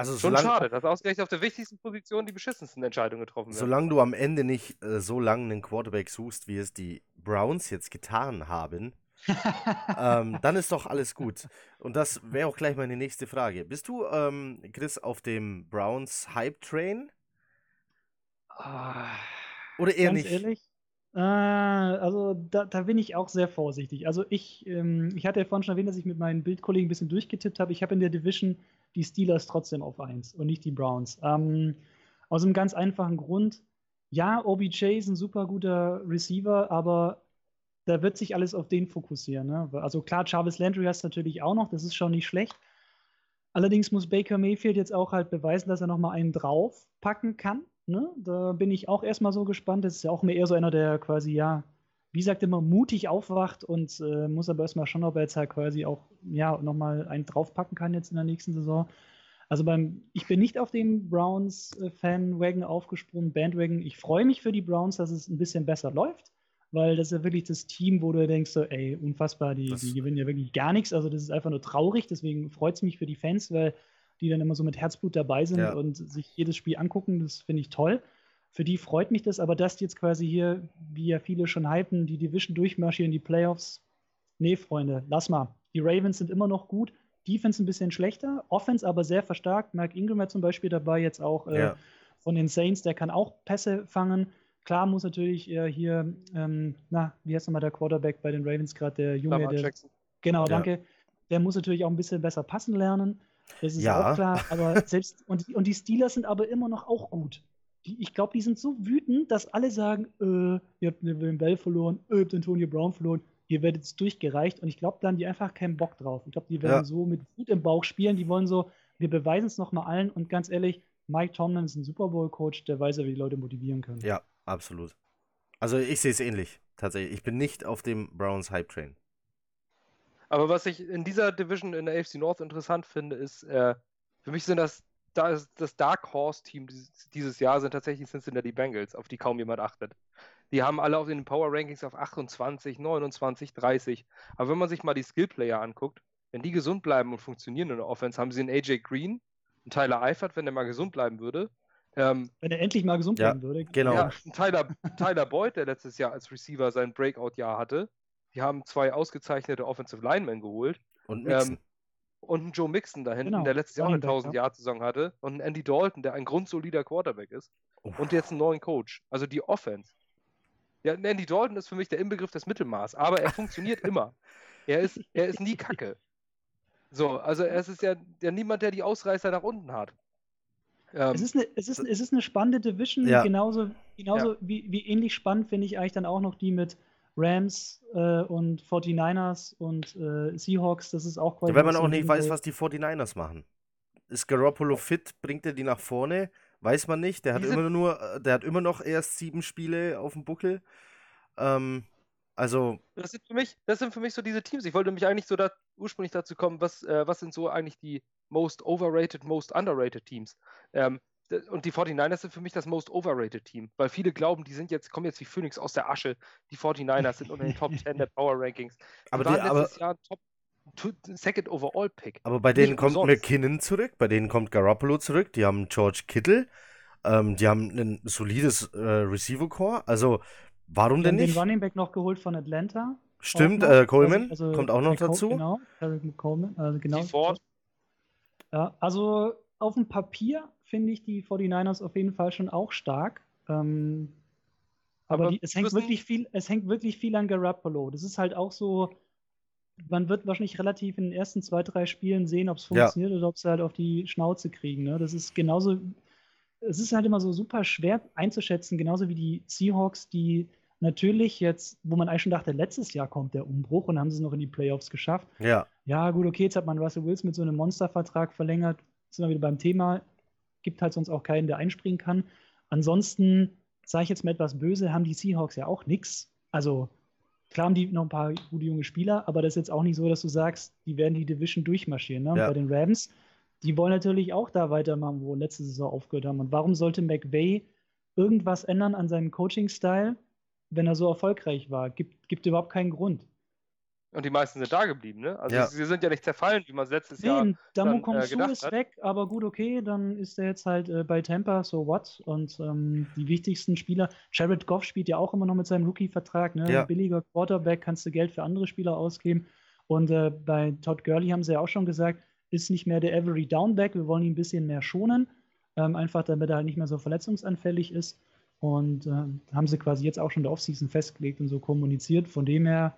Also Schon solange, schade, dass ausgerechnet auf der wichtigsten Position die beschissensten Entscheidungen getroffen werden. Solange du am Ende nicht äh, so lange einen Quarterback suchst, wie es die Browns jetzt getan haben, ähm, dann ist doch alles gut. Und das wäre auch gleich meine nächste Frage. Bist du, ähm, Chris, auf dem Browns Hype Train? Oder eher Ganz nicht? Ehrlich? Äh, also da, da, bin ich auch sehr vorsichtig. Also ich, ähm, ich hatte ja vorhin schon erwähnt, dass ich mit meinen Bildkollegen ein bisschen durchgetippt habe. Ich habe in der Division die Steelers trotzdem auf 1 und nicht die Browns. Ähm, aus einem ganz einfachen Grund. Ja, OBJ ist ein super guter Receiver, aber da wird sich alles auf den fokussieren. Ne? Also klar, Jarvis Landry hast du natürlich auch noch, das ist schon nicht schlecht. Allerdings muss Baker Mayfield jetzt auch halt beweisen, dass er noch mal einen draufpacken kann. Ne? Da bin ich auch erstmal so gespannt. Das ist ja auch mehr eher so einer, der quasi, ja, wie sagt immer, mutig aufwacht und äh, muss aber erstmal schauen, ob er jetzt halt quasi auch, ja, nochmal einen draufpacken kann jetzt in der nächsten Saison. Also beim, ich bin nicht auf dem Browns-Fan-Wagon aufgesprungen, Bandwagon. Ich freue mich für die Browns, dass es ein bisschen besser läuft, weil das ist ja wirklich das Team, wo du denkst, so, ey, unfassbar, die, die gewinnen ja wirklich gar nichts. Also das ist einfach nur traurig, deswegen freut es mich für die Fans, weil die dann immer so mit Herzblut dabei sind ja. und sich jedes Spiel angucken. Das finde ich toll. Für die freut mich das, aber dass die jetzt quasi hier, wie ja viele schon hypen, die Division durchmarschieren, die Playoffs. Nee, Freunde, lass mal. Die Ravens sind immer noch gut. Defense ein bisschen schlechter, Offense aber sehr verstärkt. Mark Ingram hat zum Beispiel dabei jetzt auch äh, ja. von den Saints, der kann auch Pässe fangen. Klar muss natürlich äh, hier, ähm, na, wie heißt nochmal der Quarterback bei den Ravens gerade, der Junge, der, Genau, danke. Ja. Der muss natürlich auch ein bisschen besser passen lernen. Das ist ja. auch klar, aber selbst, und, und die Steelers sind aber immer noch auch gut. Die, ich glaube, die sind so wütend, dass alle sagen, äh, ihr habt den William Bell verloren, äh, ihr habt Antonio Brown verloren, ihr werdet es durchgereicht. Und ich glaube, da haben die einfach keinen Bock drauf. Ich glaube, die werden ja. so mit Wut im Bauch spielen, die wollen so, wir beweisen es nochmal allen. Und ganz ehrlich, Mike Tomlin ist ein Super Bowl-Coach, der weiß ja, wie die Leute motivieren können. Ja, absolut. Also ich sehe es ähnlich, tatsächlich. Ich bin nicht auf dem Browns Hype-Train. Aber was ich in dieser Division in der AFC North interessant finde, ist, äh, für mich sind das das, das Dark Horse Team dieses, dieses Jahr sind tatsächlich Cincinnati Bengals, auf die kaum jemand achtet. Die haben alle auf den Power Rankings auf 28, 29, 30. Aber wenn man sich mal die Skill Player anguckt, wenn die gesund bleiben und funktionieren in der Offense, haben sie einen AJ Green, einen Tyler Eifert, wenn der mal gesund bleiben würde. Ähm, wenn er endlich mal gesund ja, bleiben würde. Genau. Ja, Tyler, Tyler Boyd, der letztes Jahr als Receiver sein Breakout-Jahr hatte. Die haben zwei ausgezeichnete Offensive Linemen geholt. Und Mixon. Ähm, und einen Joe Mixon da hinten, genau. der letztes Jahr auch eine 1000-Jahr-Saison hatte. Und einen Andy Dalton, der ein grundsolider Quarterback ist. Uff. Und jetzt einen neuen Coach. Also die Offense. Ja, Andy Dalton ist für mich der Inbegriff des Mittelmaß, aber er funktioniert immer. Er ist, er ist nie kacke. So, also er ist ja, ja niemand, der die Ausreißer nach unten hat. Ähm, es, ist eine, es, ist, es ist eine spannende Division, ja. genauso, genauso ja. wie, wie ähnlich spannend finde ich eigentlich dann auch noch die mit Rams äh, und 49ers und äh, Seahawks. Das ist auch quasi. Ja, wenn man auch nicht weiß, was die 49ers machen. Ist Garoppolo fit? Bringt er die nach vorne? Weiß man nicht. Der hat immer nur, äh, der hat immer noch erst sieben Spiele auf dem Buckel. Ähm, also. Das sind für mich, das sind für mich so diese Teams. Ich wollte mich eigentlich so da ursprünglich dazu kommen, was, äh, was sind so eigentlich die most overrated, most underrated Teams? Ähm, und die 49ers sind für mich das most overrated Team, weil viele glauben, die sind jetzt, kommen jetzt wie Phoenix aus der Asche. Die 49ers sind unter den Top 10 der Power Rankings. Die aber waren die, letztes aber, Jahr Top Second Overall Pick. Aber bei denen Nicht kommt umsonst. McKinnon zurück, bei denen kommt Garoppolo zurück, die haben George Kittle, ähm, die haben ein solides äh, Receiver Core. Also warum denn nicht? Den Running Back noch geholt von Atlanta. Stimmt, äh, Coleman also, also kommt auch noch dazu. Genau, Coleman, also genau. Ja, also auf dem Papier finde ich die 49ers auf jeden Fall schon auch stark. Ähm, aber, aber die, es, hängt wirklich viel, es hängt wirklich viel an Garoppolo. Das ist halt auch so, man wird wahrscheinlich relativ in den ersten zwei, drei Spielen sehen, ob es funktioniert ja. oder ob sie halt auf die Schnauze kriegen. Ne? Das ist genauso, es ist halt immer so super schwer einzuschätzen, genauso wie die Seahawks, die natürlich jetzt, wo man eigentlich schon dachte, letztes Jahr kommt der Umbruch und haben sie es noch in die Playoffs geschafft. Ja. Ja, gut, okay, jetzt hat man Russell Wills mit so einem Monstervertrag verlängert. Sind wir wieder beim Thema. Gibt halt sonst auch keinen, der einspringen kann. Ansonsten, sage ich jetzt mal etwas böse, haben die Seahawks ja auch nichts. Also, klar haben die noch ein paar gute junge Spieler, aber das ist jetzt auch nicht so, dass du sagst, die werden die Division durchmarschieren. Ne? Ja. Bei den Rams, die wollen natürlich auch da weitermachen, wo letzte Saison aufgehört haben. Und warum sollte McVay irgendwas ändern an seinem Coaching-Style, wenn er so erfolgreich war? Gibt, gibt überhaupt keinen Grund. Und die meisten sind da geblieben, ne? Also ja. sie sind ja nicht zerfallen, wie man letztes nee, Jahr Damu dann, äh, ist hat. weg, aber gut, okay, dann ist er jetzt halt äh, bei Tampa, so what? Und ähm, die wichtigsten Spieler, Jared Goff spielt ja auch immer noch mit seinem Rookie-Vertrag, ne? Ja. Billiger Quarterback, kannst du Geld für andere Spieler ausgeben. Und äh, bei Todd Gurley haben sie ja auch schon gesagt, ist nicht mehr der Every Downback, wir wollen ihn ein bisschen mehr schonen, ähm, einfach damit er halt nicht mehr so verletzungsanfällig ist. Und äh, haben sie quasi jetzt auch schon der Offseason festgelegt und so kommuniziert. Von dem her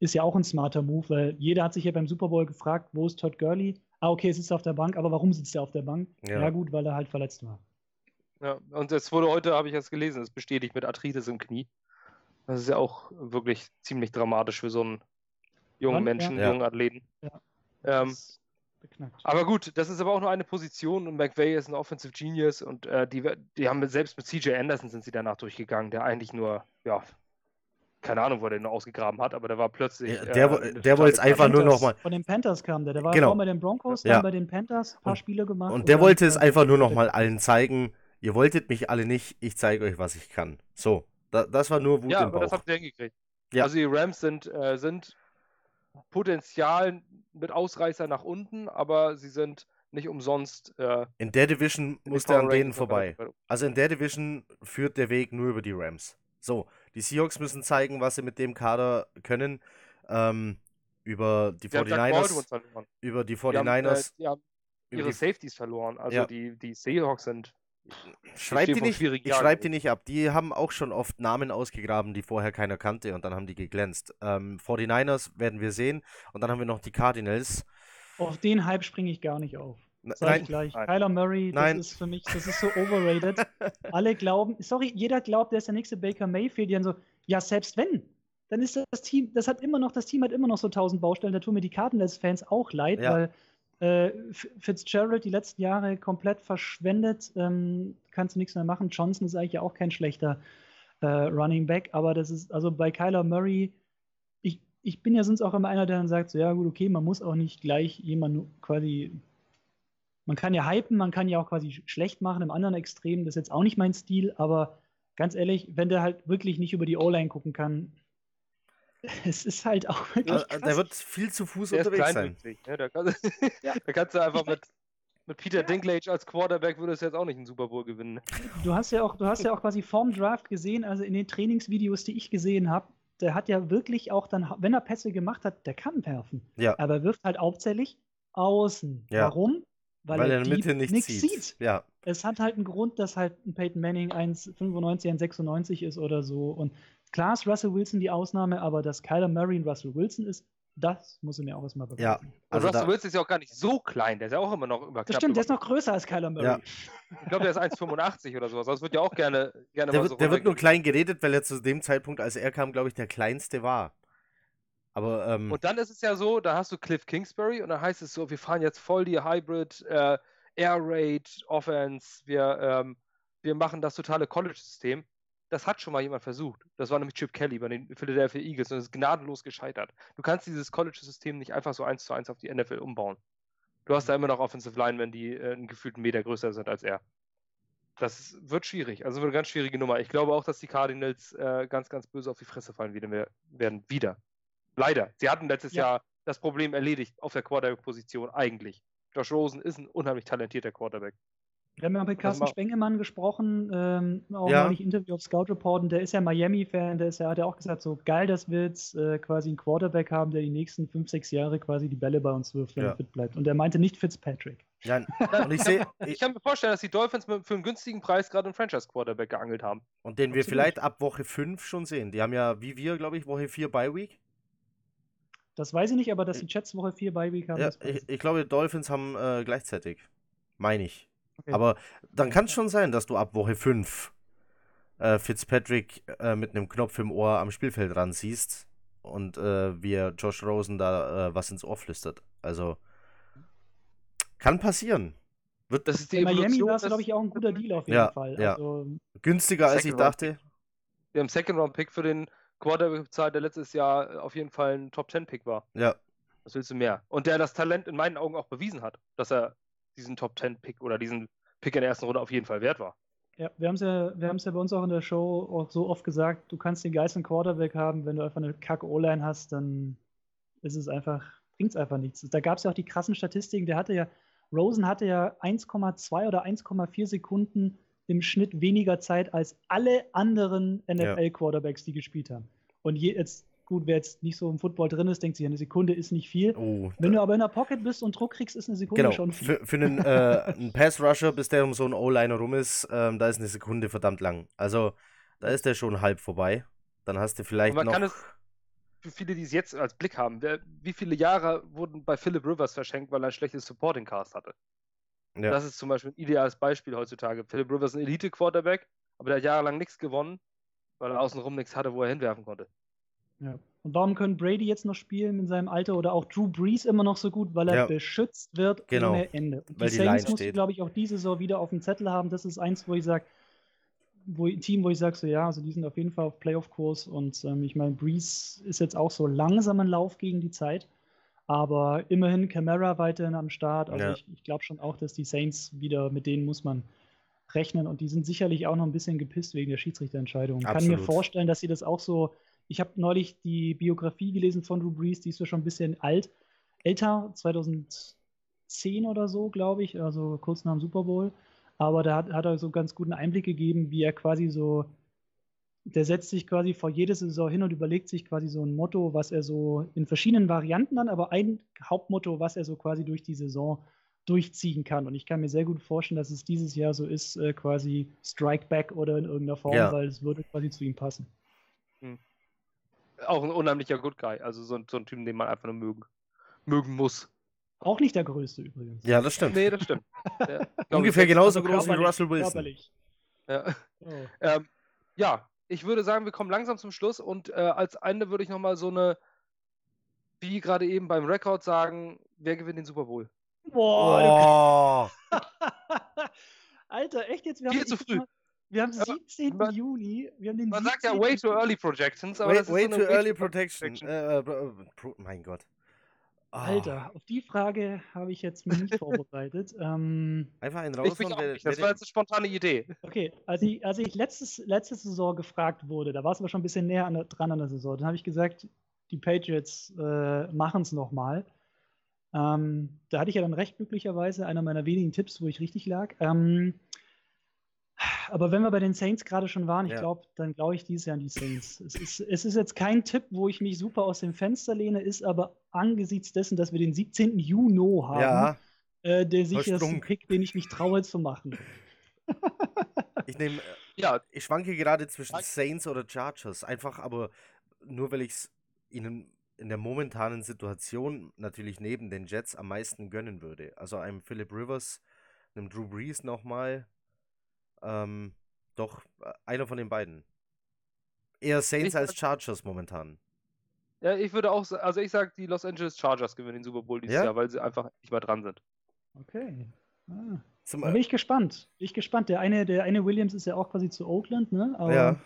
ist ja auch ein smarter Move, weil jeder hat sich ja beim Super Bowl gefragt, wo ist Todd Gurley? Ah, okay, es sitzt auf der Bank, aber warum sitzt er auf der Bank? Ja. ja, gut, weil er halt verletzt war. Ja, und es wurde heute, habe ich es gelesen, es bestätigt mit Arthritis im Knie. Das ist ja auch wirklich ziemlich dramatisch für so einen jungen Wann? Menschen, ja. jungen Athleten. Ja. Ähm, aber gut, das ist aber auch nur eine Position und McVay ist ein Offensive Genius und äh, die, die haben selbst mit CJ Anderson sind sie danach durchgegangen, der eigentlich nur ja, keine Ahnung, wo der ihn ausgegraben hat, aber der war plötzlich. Ja, der äh, der wollte es einfach nur noch mal. Von den Panthers kam der. Der war genau. bei den Broncos, dann ja. bei den Panthers, ein paar Spiele gemacht. Und der wollte es einfach nur noch mal allen zeigen. Ihr wolltet mich alle nicht, ich zeige euch, was ich kann. So, da, das war nur Wut ja, im Bauch. Ja, das habt ihr hingekriegt. Ja. Also die Rams sind, äh, sind Potenzial mit Ausreißer nach unten, aber sie sind nicht umsonst. Äh, in der Division muss der an denen vorbei. Also in der Division führt der Weg nur über die Rams. So, die Seahawks müssen zeigen, was sie mit dem Kader können. Ähm, über die, die 49ers. Über die 49ers. Die haben, äh, die haben ihre die, Safeties verloren. Also ja. die, die Seahawks sind. Schreib die nicht, ich schreibe die nicht ab. Die haben auch schon oft Namen ausgegraben, die vorher keiner kannte und dann haben die geglänzt. Ähm, 49ers werden wir sehen und dann haben wir noch die Cardinals. Auf den Hype springe ich gar nicht auf. Sag nein, ich gleich. Nein. Kyler Murray, das nein. ist für mich, das ist so overrated. Alle glauben, sorry, jeder glaubt, der ist der nächste Baker Mayfield. Die dann so, ja, selbst wenn, dann ist das Team, das hat immer noch, das Team hat immer noch so tausend Baustellen. Da tun mir die Cardinals-Fans auch leid, ja. weil äh, Fitzgerald die letzten Jahre komplett verschwendet. Ähm, kannst du nichts mehr machen. Johnson ist eigentlich auch kein schlechter äh, Running Back, aber das ist, also bei Kyler Murray, ich, ich bin ja sonst auch immer einer, der dann sagt, so, ja gut, okay, man muss auch nicht gleich jemanden quasi man kann ja hypen, man kann ja auch quasi schlecht machen im anderen Extrem. Das ist jetzt auch nicht mein Stil, aber ganz ehrlich, wenn der halt wirklich nicht über die O-Line gucken kann, es ist halt auch wirklich. Also, krass. Der wird viel zu Fuß der unterwegs sein. Ja, da, kann, ja. da, kannst du einfach mit, mit Peter ja. Dinklage als Quarterback würde es jetzt auch nicht einen Super Bowl gewinnen. Du hast ja auch, du hast ja auch quasi vorm Draft gesehen, also in den Trainingsvideos, die ich gesehen habe, der hat ja wirklich auch dann, wenn er Pässe gemacht hat, der kann werfen. Ja. Aber er wirft halt hauptsächlich außen. Ja. Warum? Weil, Weil er in der Mitte nichts sieht. sieht. Ja. Es hat halt einen Grund, dass halt ein Peyton Manning 1,95, 1,96 ist oder so. Und klar ist Russell Wilson die Ausnahme, aber dass Kyler Murray ein Russell Wilson ist, das muss er mir auch erstmal beweisen. Ja, also Russell Wilson ist ja auch gar nicht so klein, der ist ja auch immer noch über Das stimmt, der ist noch größer als Kyler Murray. Ja. Ich glaube, der ist 1,85 oder sowas. Das wird ja auch gerne, gerne der mal so Der wird nur klein geredet, weil er zu dem Zeitpunkt, als er kam, glaube ich, der kleinste war. Aber, ähm, und dann ist es ja so, da hast du Cliff Kingsbury und dann heißt es so, wir fahren jetzt voll die Hybrid äh, Air Raid Offense, wir, ähm, wir machen das totale College-System. Das hat schon mal jemand versucht. Das war nämlich Chip Kelly bei den Philadelphia Eagles und es ist gnadenlos gescheitert. Du kannst dieses College-System nicht einfach so eins zu eins auf die NFL umbauen. Du hast da immer noch Offensive Linemen, die äh, einen gefühlten Meter größer sind als er. Das wird schwierig. Also wird eine ganz schwierige Nummer. Ich glaube auch, dass die Cardinals äh, ganz, ganz böse auf die Fresse fallen werden. Wieder. Leider. Sie hatten letztes ja. Jahr das Problem erledigt auf der Quarterback-Position eigentlich. Josh Rosen ist ein unheimlich talentierter Quarterback. Wir haben ja mit Carsten Spengemann gesprochen, ähm, auch ja. neulich Interview auf Scout Report, und der ist ja Miami-Fan, der ist ja, hat ja auch gesagt, so geil, dass wir jetzt äh, quasi einen Quarterback haben, der die nächsten fünf, sechs Jahre quasi die Bälle bei uns wirft, wenn ja. er fit bleibt. Und er meinte nicht Fitzpatrick. Ja, und ich, seh, ich, kann mir vorstellen, dass die Dolphins mit, für einen günstigen Preis gerade einen Franchise-Quarterback geangelt haben. Und den wir vielleicht ab Woche 5 schon sehen. Die haben ja, wie wir, glaube ich, Woche 4 Bye Week. Das weiß ich nicht, aber dass die Jets Woche 4 Bye Week haben. Ja, ich, ich, glaube, die Dolphins haben äh, gleichzeitig. Meine ich. Okay. Aber dann kann es schon sein, dass du ab Woche 5 äh, Fitzpatrick äh, mit einem Knopf im Ohr am Spielfeld ran siehst und äh, wir Josh Rosen da äh, was ins Ohr flüstert. Also kann passieren. Wird das ist die In Miami war es, glaube ich, auch ein guter Deal auf jeden ja, Fall. Ja. Also, Günstiger als ich dachte. Wir haben Second Round Pick für den Quarterback bezahlt, der letztes Jahr auf jeden Fall ein Top 10 Pick war. Ja. Was willst du mehr? Und der das Talent in meinen Augen auch bewiesen hat, dass er diesen Top 10 Pick oder diesen Pick in der ersten Runde auf jeden Fall wert war. Ja, wir haben es ja, ja bei uns auch in der Show auch so oft gesagt, du kannst den geilsten Quarterback haben, wenn du einfach eine kack O-Line hast, dann ist es einfach, bringt es einfach nichts. Da gab es ja auch die krassen Statistiken, der hatte ja, Rosen hatte ja 1,2 oder 1,4 Sekunden im Schnitt weniger Zeit als alle anderen NFL-Quarterbacks, die gespielt haben. Und je, jetzt Gut, wer jetzt nicht so im Football drin ist, denkt sich, eine Sekunde ist nicht viel. Oh, Wenn du aber in der Pocket bist und Druck kriegst, ist eine Sekunde genau. schon viel. Für, für einen, äh, einen Pass-Rusher, bis der um so einen O-Liner rum ist, ähm, da ist eine Sekunde verdammt lang. Also, da ist der schon halb vorbei. Dann hast du vielleicht man noch... Kann es für viele, die es jetzt als Blick haben, wer, wie viele Jahre wurden bei Philip Rivers verschenkt, weil er ein schlechtes Supporting Cast hatte? Ja. Das ist zum Beispiel ein ideales Beispiel heutzutage. Philip Rivers ist ein Elite-Quarterback, aber der hat jahrelang nichts gewonnen, weil er außenrum nichts hatte, wo er hinwerfen konnte. Ja. Und warum können Brady jetzt noch spielen in seinem Alter oder auch Drew Brees immer noch so gut? Weil er ja. beschützt wird genau. ohne Ende. Und weil die, die Saints musst du, glaube ich, auch diese Saison wieder auf dem Zettel haben. Das ist eins, wo ich sage, wo, Team, wo ich sage, so ja, also die sind auf jeden Fall auf Playoff-Kurs und ähm, ich meine, Brees ist jetzt auch so langsam ein Lauf gegen die Zeit, aber immerhin Camara weiterhin am Start. Also ja. ich, ich glaube schon auch, dass die Saints wieder, mit denen muss man rechnen und die sind sicherlich auch noch ein bisschen gepisst wegen der Schiedsrichterentscheidung. Ich kann mir vorstellen, dass sie das auch so ich habe neulich die Biografie gelesen von Drew Brees, die ist ja schon ein bisschen alt, älter, 2010 oder so, glaube ich, also kurz nach dem Super Bowl. Aber da hat, hat er so ganz guten Einblick gegeben, wie er quasi so, der setzt sich quasi vor jede Saison hin und überlegt sich quasi so ein Motto, was er so in verschiedenen Varianten dann, aber ein Hauptmotto, was er so quasi durch die Saison durchziehen kann. Und ich kann mir sehr gut vorstellen, dass es dieses Jahr so ist, äh, quasi Strike Back oder in irgendeiner Form, ja. weil es würde quasi zu ihm passen. Hm auch ein unheimlicher Good Guy. Also so, so ein Typ, den man einfach nur mögen, mögen muss. Auch nicht der größte übrigens. Ja, das stimmt. Nee, das stimmt. Der, Ungefähr genauso groß wie Russell Wilson. Ja. Oh. Ähm, ja, ich würde sagen, wir kommen langsam zum Schluss und äh, als Ende würde ich nochmal so eine, wie gerade eben beim Rekord sagen, wer gewinnt den Super Bowl? Boah. Oh. Alter, echt jetzt? Wir Viel zu früh. Mal, wir haben 17. Man, Juni. Wir haben den man sagt ja way too early projections, aber way, das ist way so too early protection. protection. Äh, äh, pro, mein Gott. Alter, auf die Frage habe ich jetzt mich nicht vorbereitet. Ähm, Einfach einen raus. Das war jetzt eine spontane Idee. Okay, als ich, als ich letztes, letzte Saison gefragt wurde, da war es aber schon ein bisschen näher an der, dran an der Saison, dann habe ich gesagt, die Patriots äh, machen es nochmal. Ähm, da hatte ich ja dann recht glücklicherweise einer meiner wenigen Tipps, wo ich richtig lag. Ähm, aber wenn wir bei den Saints gerade schon waren, ich ja. glaube, dann glaube ich dieses Jahr an die Saints. Es ist, es ist jetzt kein Tipp, wo ich mich super aus dem Fenster lehne, ist aber angesichts dessen, dass wir den 17. Juni haben, ja. äh, der sicherste Pick, den ich mich traue zu machen. ich nehme, ja, ich schwanke gerade zwischen Saints oder Chargers. Einfach aber nur, weil ich es ihnen in der momentanen Situation natürlich neben den Jets am meisten gönnen würde. Also einem Philip Rivers, einem Drew Brees nochmal ähm, doch, äh, einer von den beiden. Eher Saints ich, als Chargers momentan. Ja, ich würde auch, also ich sage, die Los Angeles Chargers gewinnen den Super Bowl dieses ja? Jahr, weil sie einfach nicht mehr dran sind. Okay. Ah. Zum, bin ich gespannt. Bin ich gespannt. Der eine, der eine Williams ist ja auch quasi zu Oakland, ne? Aber ja.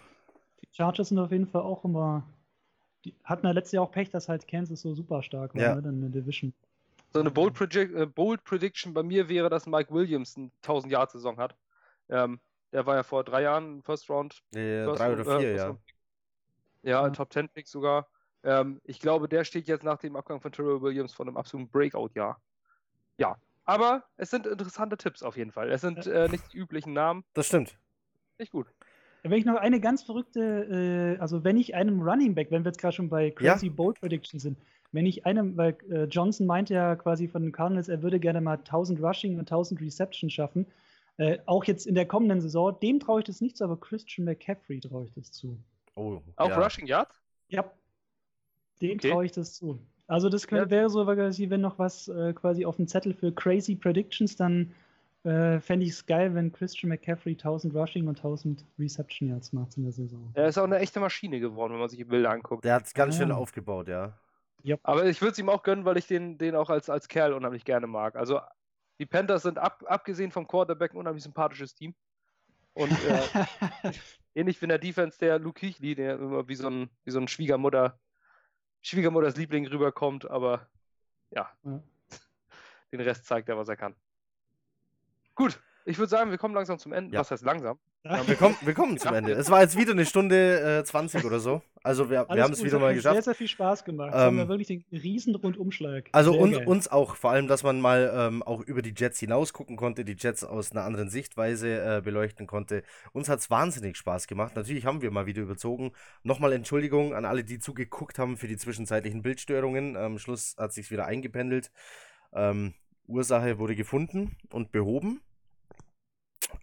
die Chargers sind auf jeden Fall auch immer. Die hatten ja letztes Jahr auch Pech, dass halt Kansas so super stark war, ja. ne? Dann in der Division. So eine Bold, äh, Bold Prediction bei mir wäre, dass Mike Williams eine 1000-Jahr-Saison hat. Ähm, der war ja vor drei Jahren First Round. Ja, First drei oder vier, äh, ja. Ja, Top Ten Pick sogar. Ähm, ich glaube, der steht jetzt nach dem Abgang von Terrell Williams vor einem absoluten Breakout-Jahr. Ja, aber es sind interessante Tipps auf jeden Fall. Es sind äh, nicht die üblichen Namen. Das stimmt. Nicht gut. Wenn ich noch eine ganz verrückte, äh, also wenn ich einem Running Back, wenn wir jetzt gerade schon bei Crazy ja. Bold Prediction sind, wenn ich einem, weil äh, Johnson meinte ja quasi von den Cardinals, er würde gerne mal 1000 Rushing und 1000 Reception schaffen. Äh, auch jetzt in der kommenden Saison, dem traue ich das nicht zu, aber Christian McCaffrey traue ich das zu. Oh, auch ja. Rushing Yards? Ja. Dem okay. traue ich das zu. Also das könnte, ja. wäre so, wenn noch was äh, quasi auf dem Zettel für Crazy Predictions, dann äh, fände ich es geil, wenn Christian McCaffrey 1000 Rushing und 1000 Reception Yards macht in der Saison. Er ist auch eine echte Maschine geworden, wenn man sich die Bilder anguckt. Der hat es ganz ah, schön aufgebaut, ja. Yep. Aber ich würde es ihm auch gönnen, weil ich den, den auch als, als Kerl unheimlich gerne mag. Also die Panthers sind ab, abgesehen vom Quarterback ein unheimlich sympathisches Team. Und äh, ähnlich wie in der Defense der Luke Kichli, der immer wie so ein, wie so ein Schwiegermutter, Schwiegermutters Liebling rüberkommt, aber ja, ja. den Rest zeigt er, was er kann. Gut, ich würde sagen, wir kommen langsam zum Ende. Ja. Was heißt langsam? Ja, wir, kommen, wir kommen zum Ende. Es war jetzt wieder eine Stunde äh, 20 oder so. Also wir, wir haben es wieder mal geschafft. Sehr, sehr viel Spaß gemacht. Ähm, haben wir wirklich den riesen Rundumschlag. Also uns, uns, auch, vor allem, dass man mal ähm, auch über die Jets hinaus gucken konnte, die Jets aus einer anderen Sichtweise äh, beleuchten konnte. Uns hat es wahnsinnig Spaß gemacht. Natürlich haben wir mal wieder überzogen. Nochmal Entschuldigung an alle, die zugeguckt haben für die zwischenzeitlichen Bildstörungen. Am Schluss hat sich wieder eingependelt. Ähm, Ursache wurde gefunden und behoben.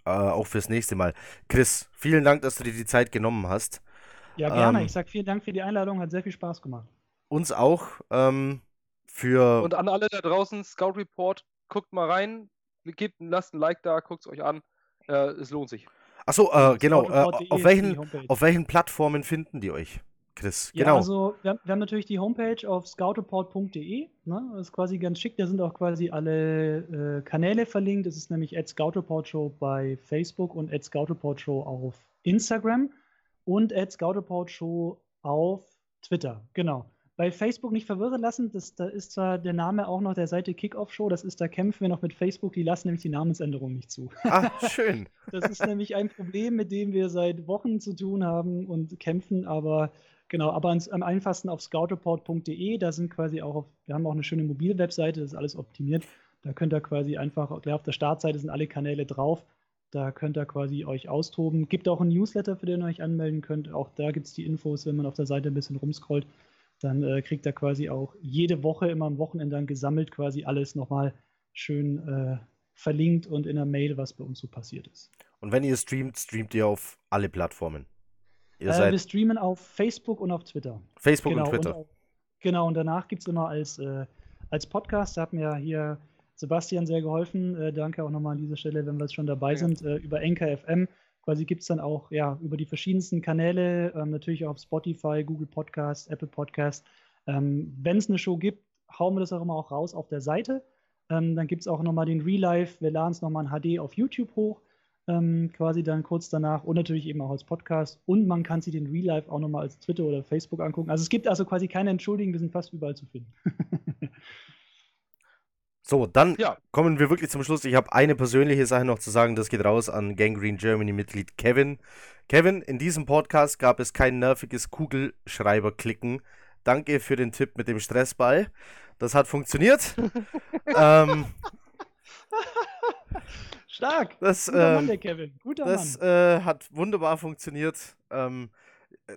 Äh, auch fürs nächste Mal. Chris, vielen Dank, dass du dir die Zeit genommen hast. Ja, gerne. Ähm, ich sage vielen Dank für die Einladung, hat sehr viel Spaß gemacht. Uns auch. Ähm, für Und an alle da draußen, Scout Report, guckt mal rein, gebt, lasst ein Like da, guckt es euch an. Äh, es lohnt sich. Achso, äh, genau. Äh, auf, welchen, auf welchen Plattformen finden die euch? Chris, ja, genau. Also wir, wir, haben natürlich die Homepage auf scoutreport.de. Ne? Das ist quasi ganz schick. Da sind auch quasi alle äh, Kanäle verlinkt. Das ist nämlich @scoutreport_show bei Facebook und @scoutreport_show auf Instagram und @scoutreport_show auf Twitter. Genau. Bei Facebook nicht verwirren lassen. Das, da ist zwar der Name auch noch der Seite Kickoff Show. Das ist, da kämpfen wir noch mit Facebook. Die lassen nämlich die Namensänderung nicht zu. Ah, schön. das ist nämlich ein Problem, mit dem wir seit Wochen zu tun haben und kämpfen, aber Genau, aber am einfachsten auf scoutreport.de, da sind quasi auch, auf, wir haben auch eine schöne mobile Webseite, das ist alles optimiert. Da könnt ihr quasi einfach, gleich auf der Startseite sind alle Kanäle drauf. Da könnt ihr quasi euch austoben. Gibt auch ein Newsletter, für den ihr euch anmelden könnt. Auch da gibt es die Infos, wenn man auf der Seite ein bisschen rumscrollt. Dann äh, kriegt ihr quasi auch jede Woche, immer am Wochenende dann gesammelt, quasi alles nochmal schön äh, verlinkt und in der Mail, was bei uns so passiert ist. Und wenn ihr streamt, streamt ihr auf alle Plattformen? Äh, wir streamen auf Facebook und auf Twitter. Facebook genau, und Twitter. Und, genau, und danach gibt es immer als, äh, als Podcast, da hat mir ja hier Sebastian sehr geholfen. Äh, danke auch nochmal an dieser Stelle, wenn wir jetzt schon dabei ja. sind, äh, über Enker FM. Quasi gibt es dann auch ja, über die verschiedensten Kanäle, ähm, natürlich auch auf Spotify, Google Podcast, Apple Podcast. Ähm, wenn es eine Show gibt, hauen wir das auch immer auch raus auf der Seite. Ähm, dann gibt es auch nochmal den Real Life. Wir laden es nochmal in HD auf YouTube hoch ähm, quasi dann kurz danach und natürlich eben auch als Podcast. Und man kann sich den Real Life auch nochmal als Twitter oder Facebook angucken. Also es gibt also quasi keine Entschuldigung, wir sind fast überall zu finden. So, dann ja. kommen wir wirklich zum Schluss. Ich habe eine persönliche Sache noch zu sagen. Das geht raus an Gangrene Germany-Mitglied Kevin. Kevin, in diesem Podcast gab es kein nerviges Kugelschreiber-Klicken. Danke für den Tipp mit dem Stressball. Das hat funktioniert. ähm, Stark. Das, Guter Mann, ähm, der Kevin. Guter das, Mann. Das äh, hat wunderbar funktioniert. Ähm,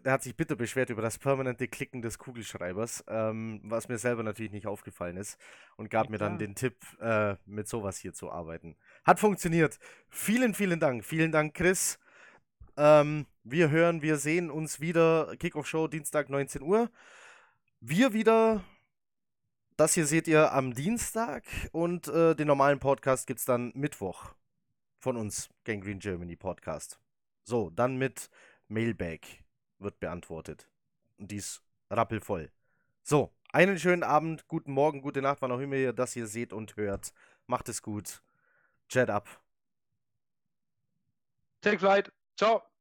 er hat sich bitter beschwert über das permanente Klicken des Kugelschreibers, ähm, was mir selber natürlich nicht aufgefallen ist und gab ja, mir dann den Tipp, äh, mit sowas hier zu arbeiten. Hat funktioniert. Vielen, vielen Dank. Vielen Dank, Chris. Ähm, wir hören, wir sehen uns wieder. Kickoff Show Dienstag 19 Uhr. Wir wieder. Das hier seht ihr am Dienstag und äh, den normalen Podcast gibt es dann Mittwoch von uns, Gangrene Germany Podcast. So, dann mit Mailbag wird beantwortet. Und dies rappelvoll. So, einen schönen Abend, guten Morgen, gute Nacht, wann auch immer ihr das hier seht und hört. Macht es gut. Jet up. Take flight. Ciao.